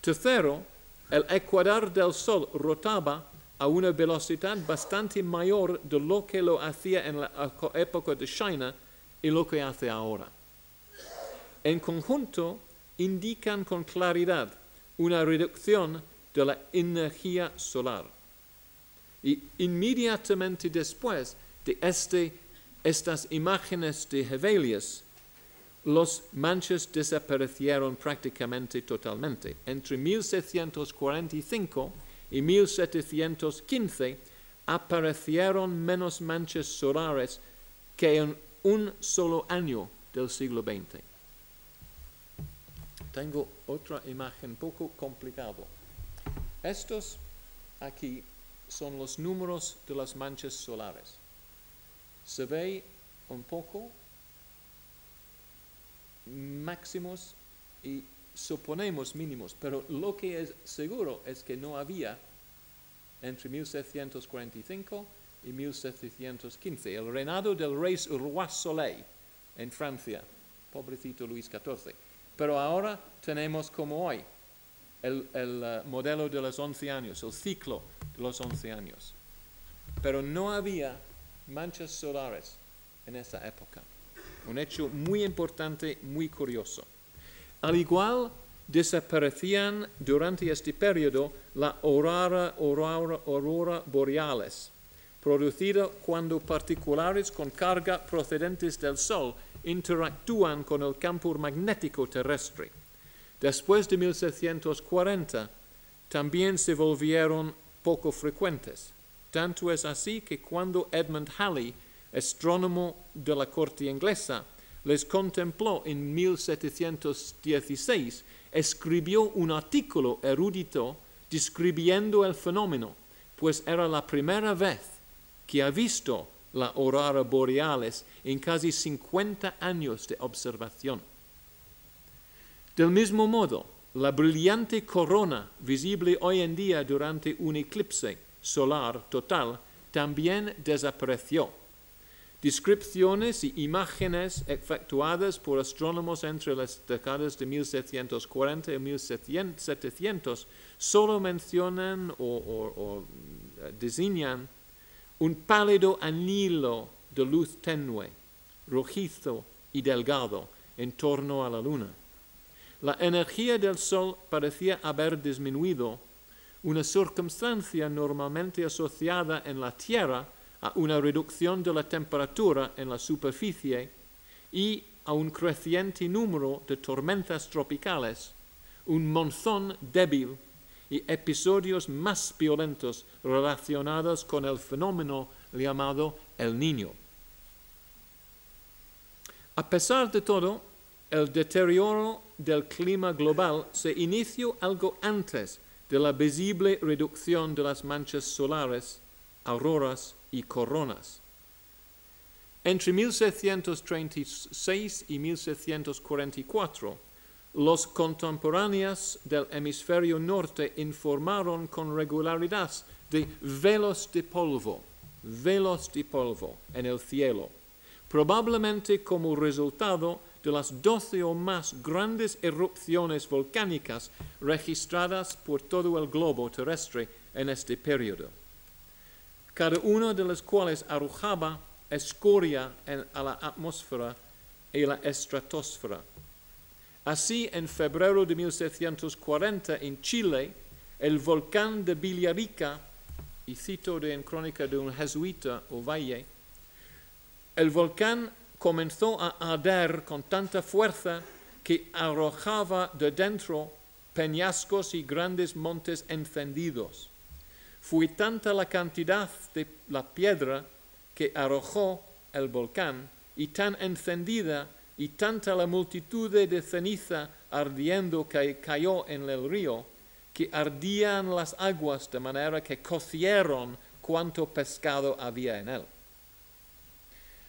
Tercero, el ecuador del Sol rotaba a una velocidad bastante mayor de lo que lo hacía en la época de China y lo que hace ahora. En conjunto, indican con claridad una reducción de la energía solar. Y inmediatamente después de este, estas imágenes de Hevelius, los manchas desaparecieron prácticamente totalmente. Entre 1745 y 1715 aparecieron menos manchas solares que en un solo año del siglo XX. Tengo otra imagen poco complicado. Estos aquí son los números de las manchas solares. Se ve un poco máximos y suponemos mínimos, pero lo que es seguro es que no había entre 1745 y 1715, el reinado del rey Roi Soleil en Francia, pobrecito Luis XIV. Pero ahora tenemos como hoy el, uh, modelo de los 11 años, el ciclo de los 11 años. Pero no había manchas solares en esa época. Un hecho muy importante, muy curioso. Al igual desaparecían durante este periodo la aurora, aurora, aurora boreales, producida cuando particulares con carga procedentes del Sol interactúan con el campo magnético terrestre. Después de 1740, también se volvieron poco frecuentes. Tanto es así que cuando Edmund Halley, astrónomo de la corte inglesa, les contempló en 1716, escribió un artículo erudito describiendo el fenómeno, pues era la primera vez que ha visto la aurora boreales en casi 50 años de observación. Del mismo modo, la brillante corona visible hoy en día durante un eclipse solar total también desapareció descripciones y imágenes efectuadas por astrónomos entre las décadas de 1740 y 1700 solo mencionan o, eh, designan un pálido anillo de luz tenue, rojizo y delgado en torno a la luna. La energía del Sol parecía haber disminuido, una circunstancia normalmente asociada en la Tierra a una reducción de la temperatura en la superficie y a un creciente número de tormentas tropicales, un monzón débil y episodios más violentos relacionados con el fenómeno llamado el niño. A pesar de todo, el deterioro del clima global se inició algo antes de la visible reducción de las manchas solares, auroras y coronas. Entre 1736 y 1744, los contemporáneos del hemisferio norte informaron con regularidad de velos de polvo, velos de polvo en el cielo, probablemente como resultado de las doce o más grandes erupciones volcánicas registradas por todo el globo terrestre en este periodo cada uno de los cuales arrojaba escoria a la atmósfera y la estratosfera. Así, en febrero de 1740, en Chile, el volcán de Villarica, y cito de en crónica de un jesuita o valle, el volcán comenzó a arder con tanta fuerza que arrojaba de dentro peñascos y grandes montes encendidos. Fue tanta la cantidad de la piedra que arrojó el volcán y tan encendida y tanta la multitud de ceniza ardiendo que cayó en el río, que ardían las aguas de manera que cocieron cuanto pescado había en él.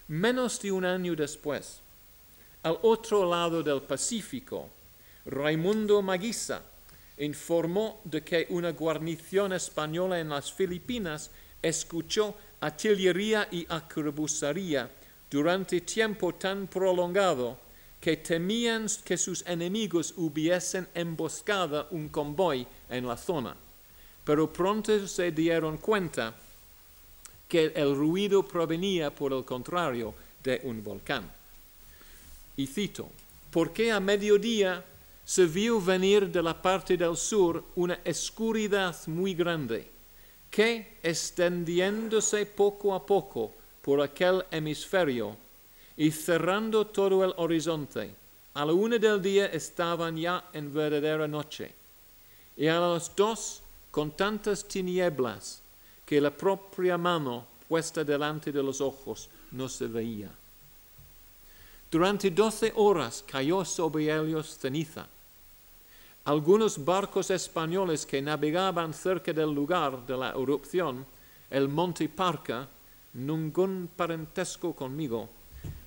Menos de un año después, al otro lado del Pacífico, Raimundo Maguisa, informó de que una guarnición española en las Filipinas escuchó artillería y arquebusaría durante tiempo tan prolongado que temían que sus enemigos hubiesen emboscado un convoy en la zona. Pero pronto se dieron cuenta que el ruido provenía, por el contrario, de un volcán. Y cito, ¿por qué a mediodía se vio venir de la parte del sur una oscuridad muy grande, que, extendiéndose poco a poco por aquel hemisferio y cerrando todo el horizonte, a la una del día estaban ya en verdadera noche, y a las dos con tantas tinieblas que la propia mano puesta delante de los ojos no se veía. Durante doce horas cayó sobre ellos ceniza. Algunos barcos españoles que navegaban cerca del lugar de la erupción, el Monte Parca, ningún parentesco conmigo,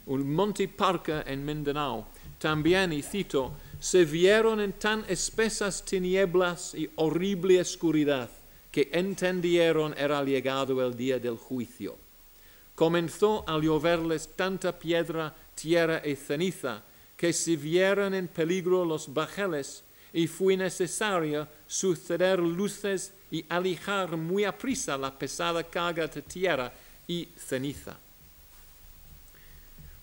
un Monte Parca en Mindanao, también, y cito, se vieron en tan espesas tinieblas y horrible oscuridad que entendieron era llegado el día del juicio. Comenzó a lloverles tanta piedra, tierra y ceniza que se vieron en peligro los bajeles y fue necesario suceder luces y alijar muy aprisa la pesada carga de tierra y ceniza.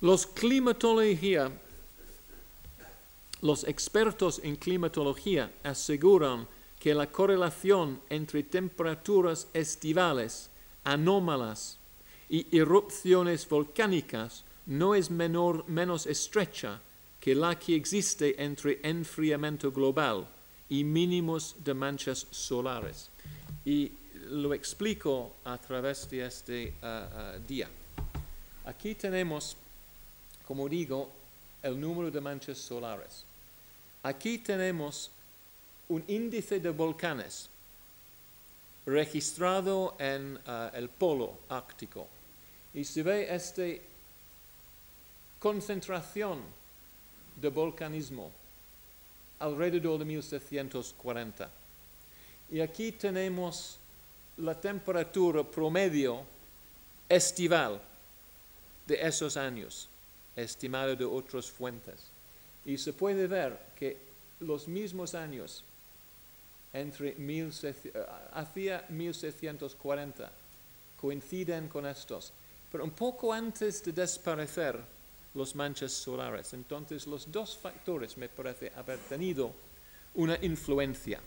Los climatología, los expertos en climatología aseguran que la correlación entre temperaturas estivales anómalas y erupciones volcánicas no es menor, menos estrecha que la que existe entre enfriamiento global y mínimos de manchas solares. Y lo explico a través de este uh, uh, día. Aquí tenemos, como digo, el número de manchas solares. Aquí tenemos un índice de volcanes registrado en uh, el polo ártico. Y se ve esta concentración de volcanismo alrededor de 1740. Y aquí tenemos la temperatura promedio estival de esos años, estimado de otras fuentes. Y se puede ver que los mismos años, entre eh, hacia 1640, coinciden con estos. Pero un poco antes de desaparecer, los manchas solares. Entonces los dos factores me parece haber tenido una influencia.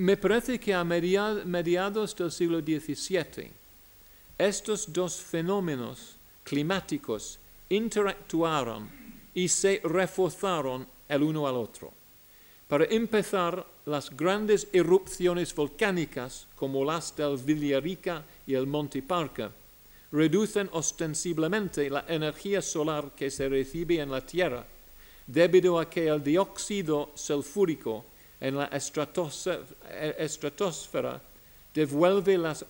Me parece que a mediados del siglo XVII estos dos fenómenos climáticos interactuaron y se reforzaron el uno al otro. Para empezar, las grandes erupciones volcánicas como las del Villarica y el Monte Parca reducen ostensiblemente la energía solar que se recibe en la Tierra, debido a que el dióxido sulfúrico en la estratosfera devuelve las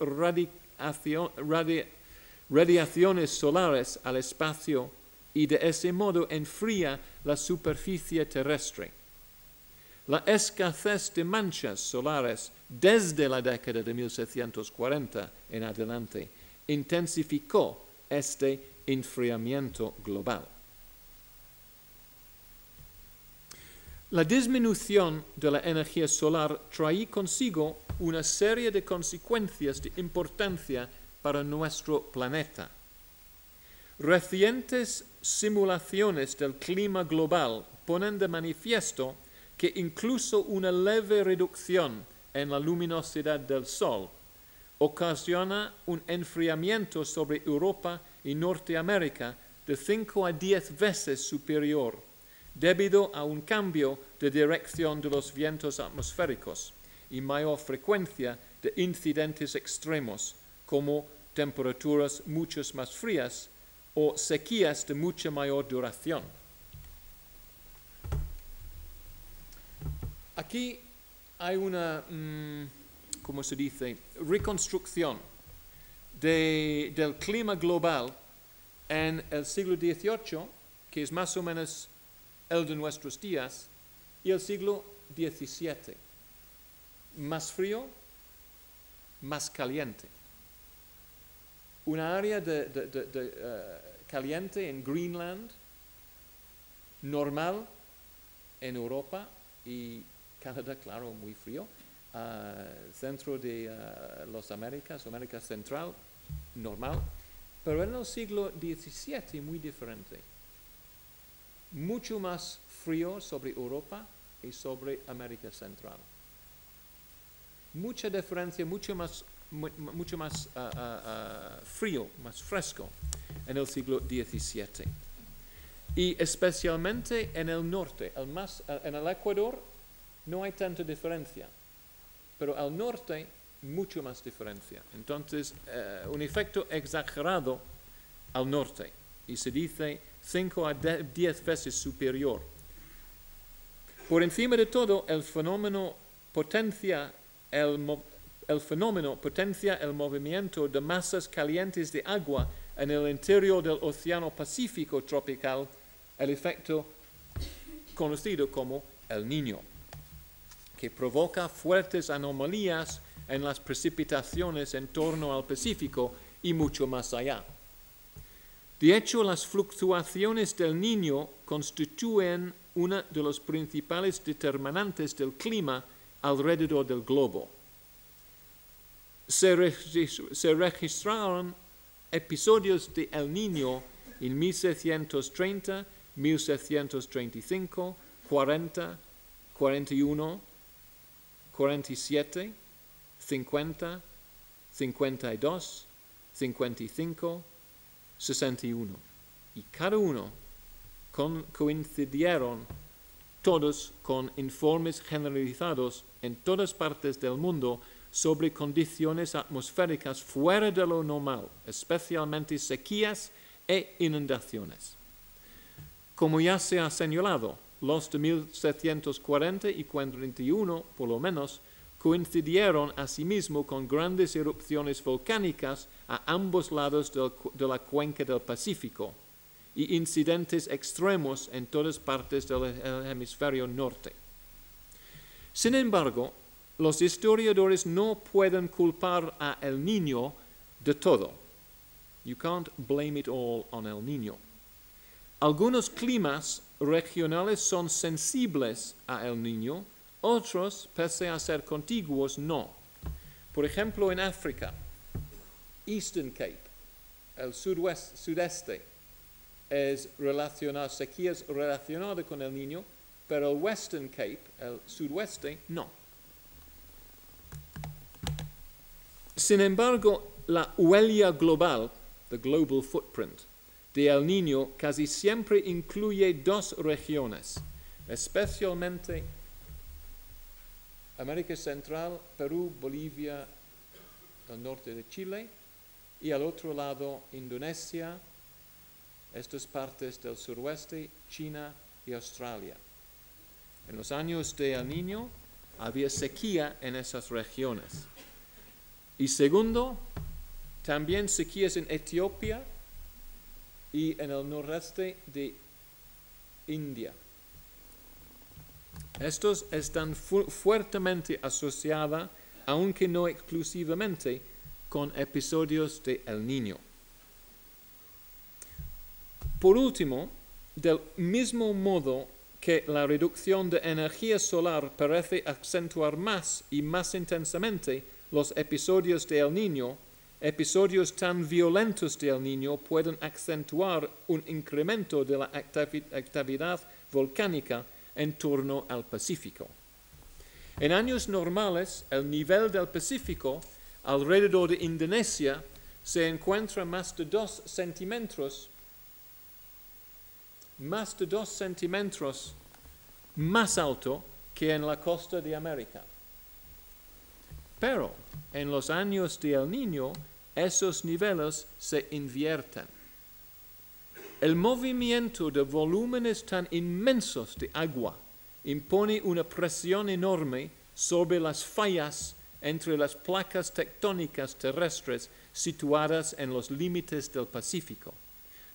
radiaciones solares al espacio y de ese modo enfría la superficie terrestre. La escasez de manchas solares desde la década de 1740 en adelante intensificó este enfriamiento global. La disminución de la energía solar trae consigo una serie de consecuencias de importancia para nuestro planeta. Recientes simulaciones del clima global ponen de manifiesto que incluso una leve reducción en la luminosidad del Sol ocasiona un enfriamiento sobre Europa y Norteamérica de 5 a 10 veces superior, debido a un cambio de dirección de los vientos atmosféricos y mayor frecuencia de incidentes extremos, como temperaturas mucho más frías o sequías de mucha mayor duración. Aquí hay una... Mm, como se dice, reconstrucción del clima global en el siglo XVIII, que es más o menos el de nuestros días, y el siglo XVII. Más frío, más caliente. Una área de, eh, caliente en Greenland, normal en Europa y Canadá, claro, muy frío centro de las Américas, América Central, normal, pero en el siglo XVII muy diferente. Mucho más frío sobre Europa y sobre América Central. Mucha diferencia, mucho más, mu- mucho más ah, ah, ah, frío, más fresco en el siglo XVII. Y especialmente en el norte, el más, en el Ecuador no hay tanta diferencia, pero al norte mucho más diferencia. Entonces, eh, un efecto exagerado al norte y se dice 5 a 10 veces superior. Por encima de todo, el fenómeno potencia el, el fenómeno potencia el movimiento de masas calientes de agua en el interior del Océano Pacífico tropical, el efecto conocido como el Niño, que provoca fuertes anomalías en las precipitaciones en torno al Pacífico y mucho más allá. De hecho, las fluctuaciones del niño constituyen una de los principales determinantes del clima alrededor del globo. Se, regis- se registraron episodios de El Niño en 1730, 1735, 40, 41, 47, 50, 52, 55, 61. Y cada uno con- coincidieron todos con informes generalizados en todas partes del mundo sobre condiciones atmosféricas fuera de lo normal, especialmente sequías e inundaciones. Como ya se ha señalado, los de 1740 y 41, por lo menos, coincidieron asimismo con grandes erupciones volcánicas a ambos lados de la cuenca del Pacífico y incidentes extremos en todas partes del he- hemisferio norte. Sin embargo, los historiadores no pueden culpar a El Niño de todo. You can't blame it all on El Niño. Algunos climas regionales son sensibles a El Niño, otros, pese a ser contiguos, no. Por ejemplo, en África, Eastern Cape, el sudoeste, sudeste, es relacionado, sequías relacionadas con el Niño, pero el Western Cape, el sudoeste, no. Sin embargo, la huella global, the global footprint, de El Niño casi siempre incluye dos regiones, especialmente América Central, Perú, Bolivia, el norte de Chile, y al otro lado Indonesia, estas partes del suroeste, China y Australia. En los años de El Niño había sequía en esas regiones. Y segundo, también sequías en Etiopía y en el noreste de India. Estos están fu- fuertemente asociados, aunque no exclusivamente, con episodios de El Niño. Por último, del mismo modo que la reducción de energía solar parece acentuar más y más intensamente los episodios de El Niño, episodios tan violentos de El Niño pueden acentuar un incremento de la activi- actividad volcánica en torno al Pacífico. En años normales, el nivel del Pacífico alrededor de Indonesia se encuentra más de 2 centímetros, más de 2 centímetros más alto que en la costa de América. Pero en los años de El Niño, esos niveles se invierten. El movimiento de volúmenes tan inmensos de agua impone una presión enorme sobre las fallas entre las placas tectónicas terrestres situadas en los límites del Pacífico,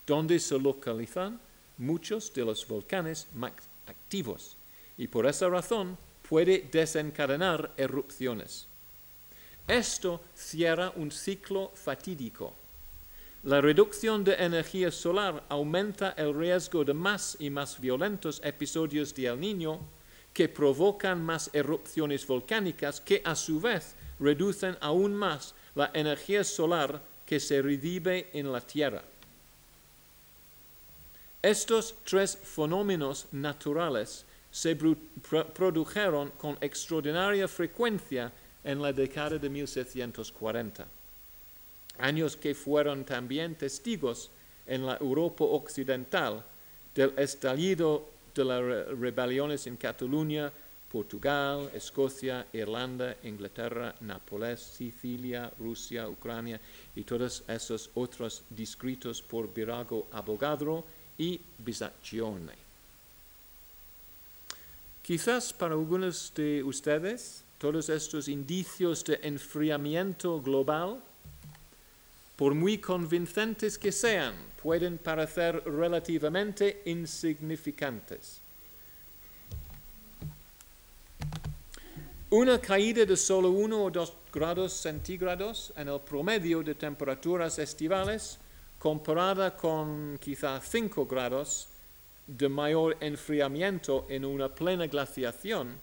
donde se localizan muchos de los volcanes más activos y por esa razón puede desencadenar erupciones. Esto cierra un ciclo fatídico. La reducción de energía solar aumenta el riesgo de más y más violentos episodios de El Niño que provocan más erupciones volcánicas que a su vez reducen aún más la energía solar que se revive en la Tierra. Estos tres fenómenos naturales se produjeron con extraordinaria frecuencia en la década de 1740, años que fueron también testigos en la Europa occidental del estallido de las rebeliones en Cataluña, Portugal, Escocia, Irlanda, Inglaterra, Nápoles, Sicilia, Rusia, Ucrania y todos esos otros descritos por Virago Abogadro y Bisaccione. Quizás para algunos de ustedes todos estos indicios de enfriamiento global, por muy convincentes que sean, pueden parecer relativamente insignificantes. Una caída de solo uno o dos grados centígrados en el promedio de temperaturas estivales comparada con quizá 5 grados de mayor enfriamiento en una plena glaciación.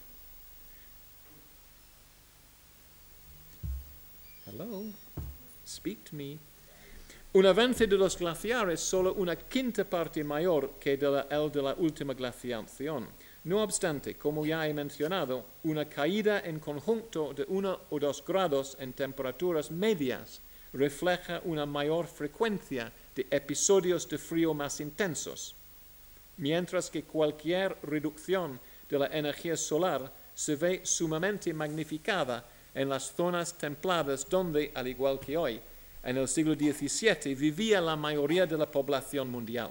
Hello, to me. Un avance de los glaciares solo una quinta parte mayor que el de la última glaciación. No obstante, como ya he mencionado, una caída en conjunto de uno o dos grados en temperaturas medias refleja una mayor frecuencia de episodios de frío más intensos, mientras que cualquier reducción de la energía solar se ve sumamente magnificada en las zonas templadas donde, al igual que hoy, en el siglo XVII vivía la mayoría de la población mundial.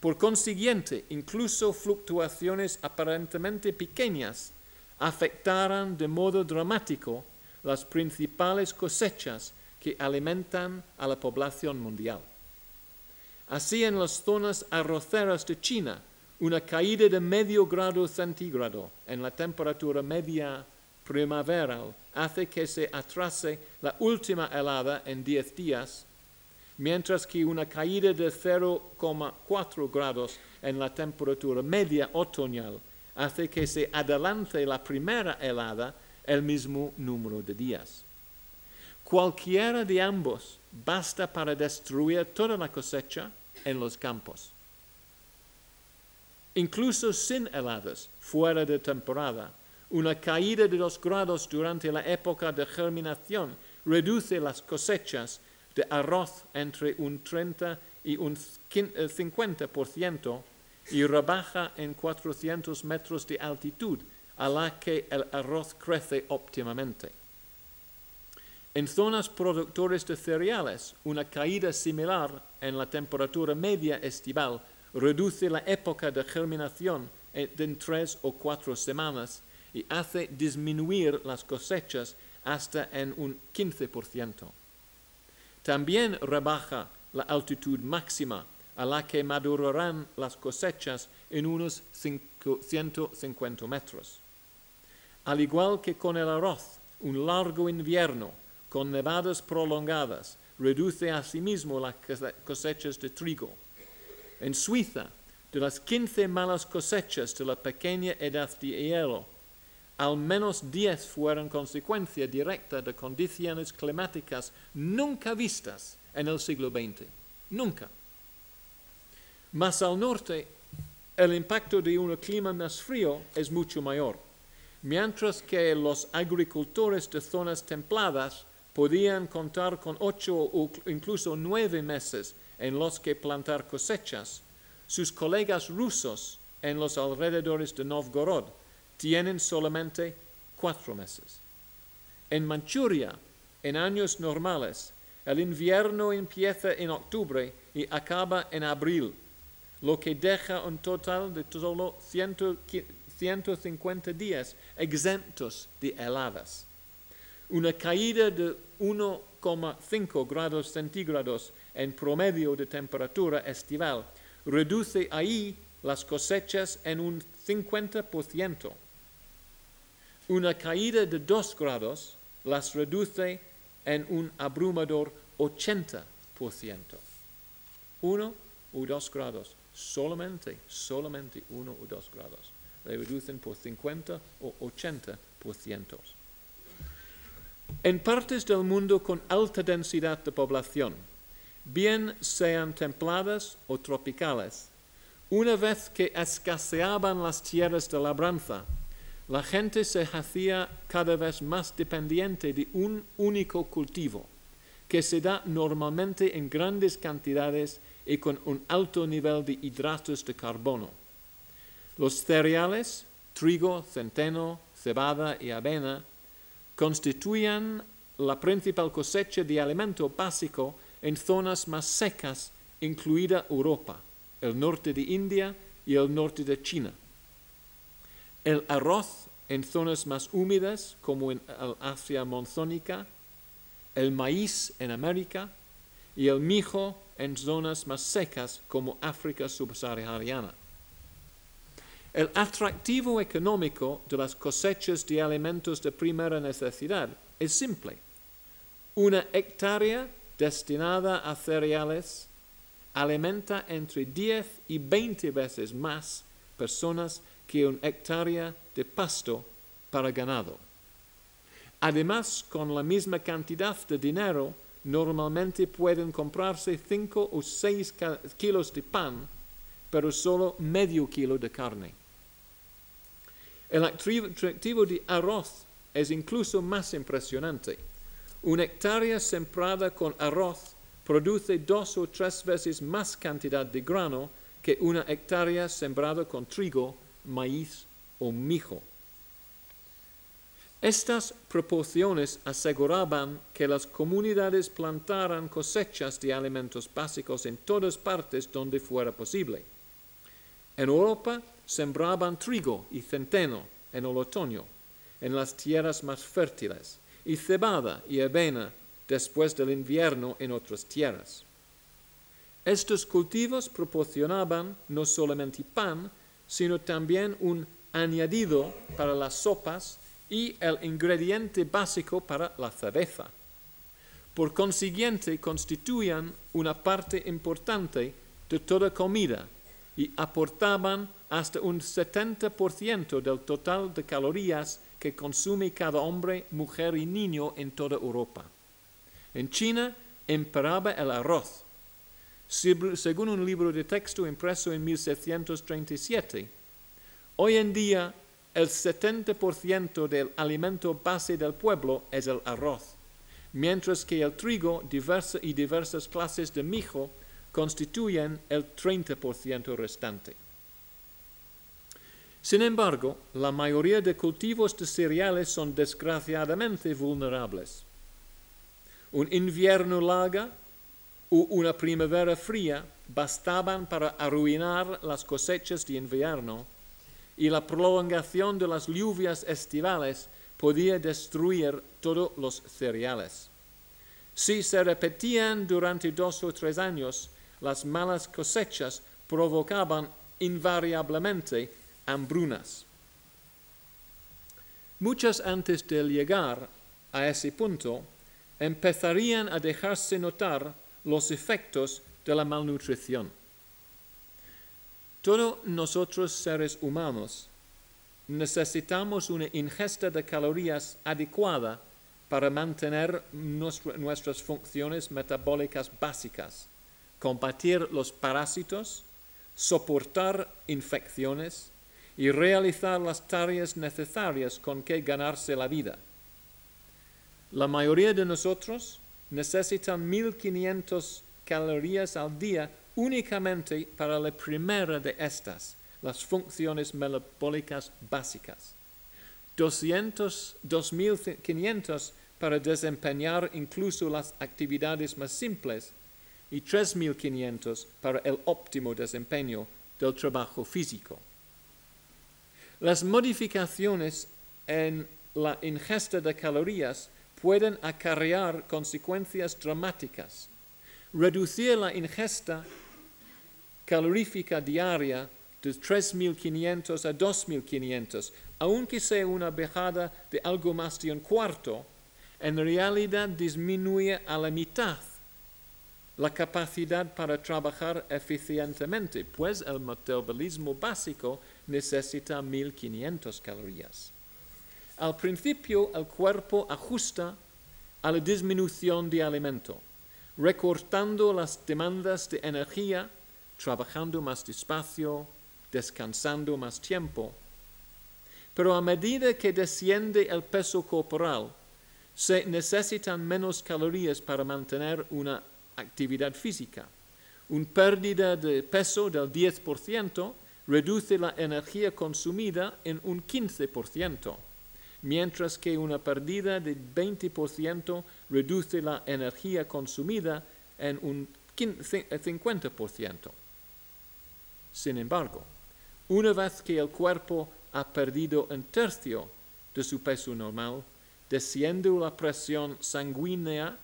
Por consiguiente, incluso fluctuaciones aparentemente pequeñas afectarán de modo dramático las principales cosechas que alimentan a la población mundial. Así en las zonas arroceras de China, una caída de medio grado centígrado en la temperatura media primaveral hace que se atrase la última helada en 10 días mientras que una caída de 0,4 grados en la temperatura media otoñal hace que se adelante la primera helada el mismo número de días. Cualquiera de ambos basta para destruir toda la cosecha en los campos. Incluso sin heladas, fuera de temporada, una caída de 2 grados durante la época de germinación reduce las cosechas de arroz entre un 30 y un 50% eh, y rebaja en 400 metros de altitud a la que el arroz crece óptimamente. En zonas productores de cereales, una caída similar en la temperatura media estival reduce la época de germinación en tres o cuatro semanas y hace disminuir las cosechas hasta en un 15%. También rebaja la altitud máxima a la que madurarán las cosechas en unos 150 metros. Al igual que con el arroz, un largo invierno con nevadas prolongadas reduce asimismo las cosechas de trigo. En Suiza, de las 15 malas cosechas de la pequeña edad de hielo, al menos 10 fueron consecuencia directa de condiciones climáticas nunca vistas en el siglo XX. Nunca. Más al norte, el impacto de un clima más frío es mucho mayor, mientras que los agricultores de zonas templadas podían contar con ocho o incluso nueve meses en los que plantar cosechas, sus colegas rusos en los alrededores de Novgorod tienen solamente cuatro meses. En Manchuria, en años normales, el invierno empieza en octubre y acaba en abril, lo que deja un total de solo 150 días exentos de heladas. Una caída de 1,5 grados centígrados en promedio de temperatura estival reduce ahí las cosechas en un 50%. Una caída de 2 grados las reduce en un abrumador 80%. Uno o dos grados, solamente, solamente uno o dos grados. Le reducen por 50 o 80%. En partes del mundo con alta densidad de población, bien sean templadas o tropicales. Una vez que escaseaban las tierras de labranza, la gente se hacía cada vez más dependiente de un único cultivo, que se da normalmente en grandes cantidades y con un alto nivel de hidratos de carbono. Los cereales, trigo, centeno, cebada y avena, constituían la principal cosecha de alimento básico en zonas más secas, incluida Europa, el norte de India y el norte de China. El arroz en zonas más húmedas, como en Asia monzónica, el maíz en América y el mijo en zonas más secas, como África subsahariana. El atractivo económico de las cosechas de alimentos de primera necesidad es simple. Una hectárea destinada a cereales alimenta entre 10 y 20 veces más personas que una hectárea de pasto para ganado. Además, con la misma cantidad de dinero, normalmente pueden comprarse 5 o 6 kilos de pan, pero solo medio kilo de carne. El atractivo de arroz es incluso más impresionante. Una hectárea sembrada con arroz produce dos o tres veces más cantidad de grano que una hectárea sembrada con trigo, maíz o mijo. Estas proporciones aseguraban que las comunidades plantaran cosechas de alimentos básicos en todas partes donde fuera posible. En Europa sembraban trigo y centeno en el otoño, en las tierras más fértiles, y cebada y avena después del invierno en otras tierras. Estos cultivos proporcionaban no solamente pan, sino también un añadido para las sopas y el ingrediente básico para la cerveza. Por consiguiente, constituían una parte importante de toda comida y aportaban hasta un 70% del total de calorías que consume cada hombre, mujer y niño en toda Europa. En China imperaba el arroz. Según un libro de texto impreso en 1737, hoy en día el 70% del alimento base del pueblo es el arroz, mientras que el trigo y diversas clases de mijo constituyen el 30% restante. Sin embargo, la mayoría de cultivos de cereales son desgraciadamente vulnerables. Un invierno largo una primavera fría bastaban para arruinar las cosechas de invierno y la prolongación de las lluvias estivales podía destruir todos los cereales. Si se repetían durante dos o tres años, las malas cosechas provocaban invariablemente hambrunas. Muchas antes de llegar a ese punto, empezarían a dejarse notar los efectos de la malnutrición. Todos nosotros seres humanos necesitamos una ingesta de calorías adecuada para mantener nuestras funciones metabólicas básicas combatir los parásitos, soportar infecciones y realizar las tareas necesarias con que ganarse la vida. La mayoría de nosotros necesitan 1500 calorías al día únicamente para la primera de estas, las funciones metabólicas básicas. 200, 2500 para desempeñar incluso las actividades más simples y 3.500 para el óptimo desempeño del trabajo físico. Las modificaciones en la ingesta de calorías pueden acarrear consecuencias dramáticas. Reducir la ingesta calorífica diaria de 3.500 a 2.500, aunque sea una bajada de algo más de un cuarto, en realidad disminuye a la mitad la capacidad para trabajar eficientemente, pues el metabolismo básico necesita 1500 calorías. Al principio el cuerpo ajusta a la disminución de alimento, recortando las demandas de energía, trabajando más despacio, descansando más tiempo. Pero a medida que desciende el peso corporal, se necesitan menos calorías para mantener una actividad física. Una pérdida de peso del 10% reduce la energía consumida en un 15%, mientras que una pérdida de 20% reduce la energía consumida en un 50%. Sin embargo, una vez que el cuerpo ha perdido un tercio de su peso normal, desciende la presión sanguínea,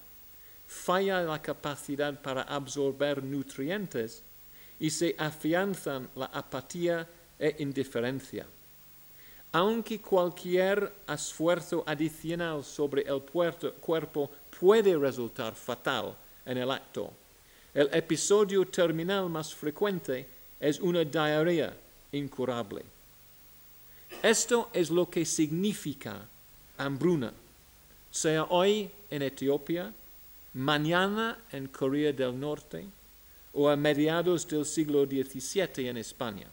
falla la capacidad para absorber nutrientes y se afianzan la apatía e indiferencia. Aunque cualquier esfuerzo adicional sobre el cuerpo puede resultar fatal en el acto, el episodio terminal más frecuente es una diarrea incurable. Esto es lo que significa hambruna, sea hoy en Etiopía, mañana en Corea del Norte o a mediados del siglo XVII en España.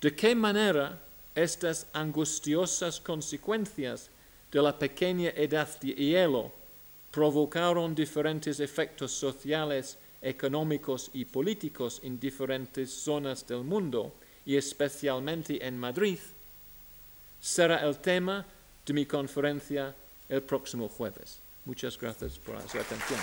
¿De qué manera estas angustiosas consecuencias de la pequeña edad de hielo provocaron diferentes efectos sociales, económicos y políticos en diferentes zonas del mundo y especialmente en Madrid, será el tema de mi conferencia el próximo jueves. Muchas gracias por su atención.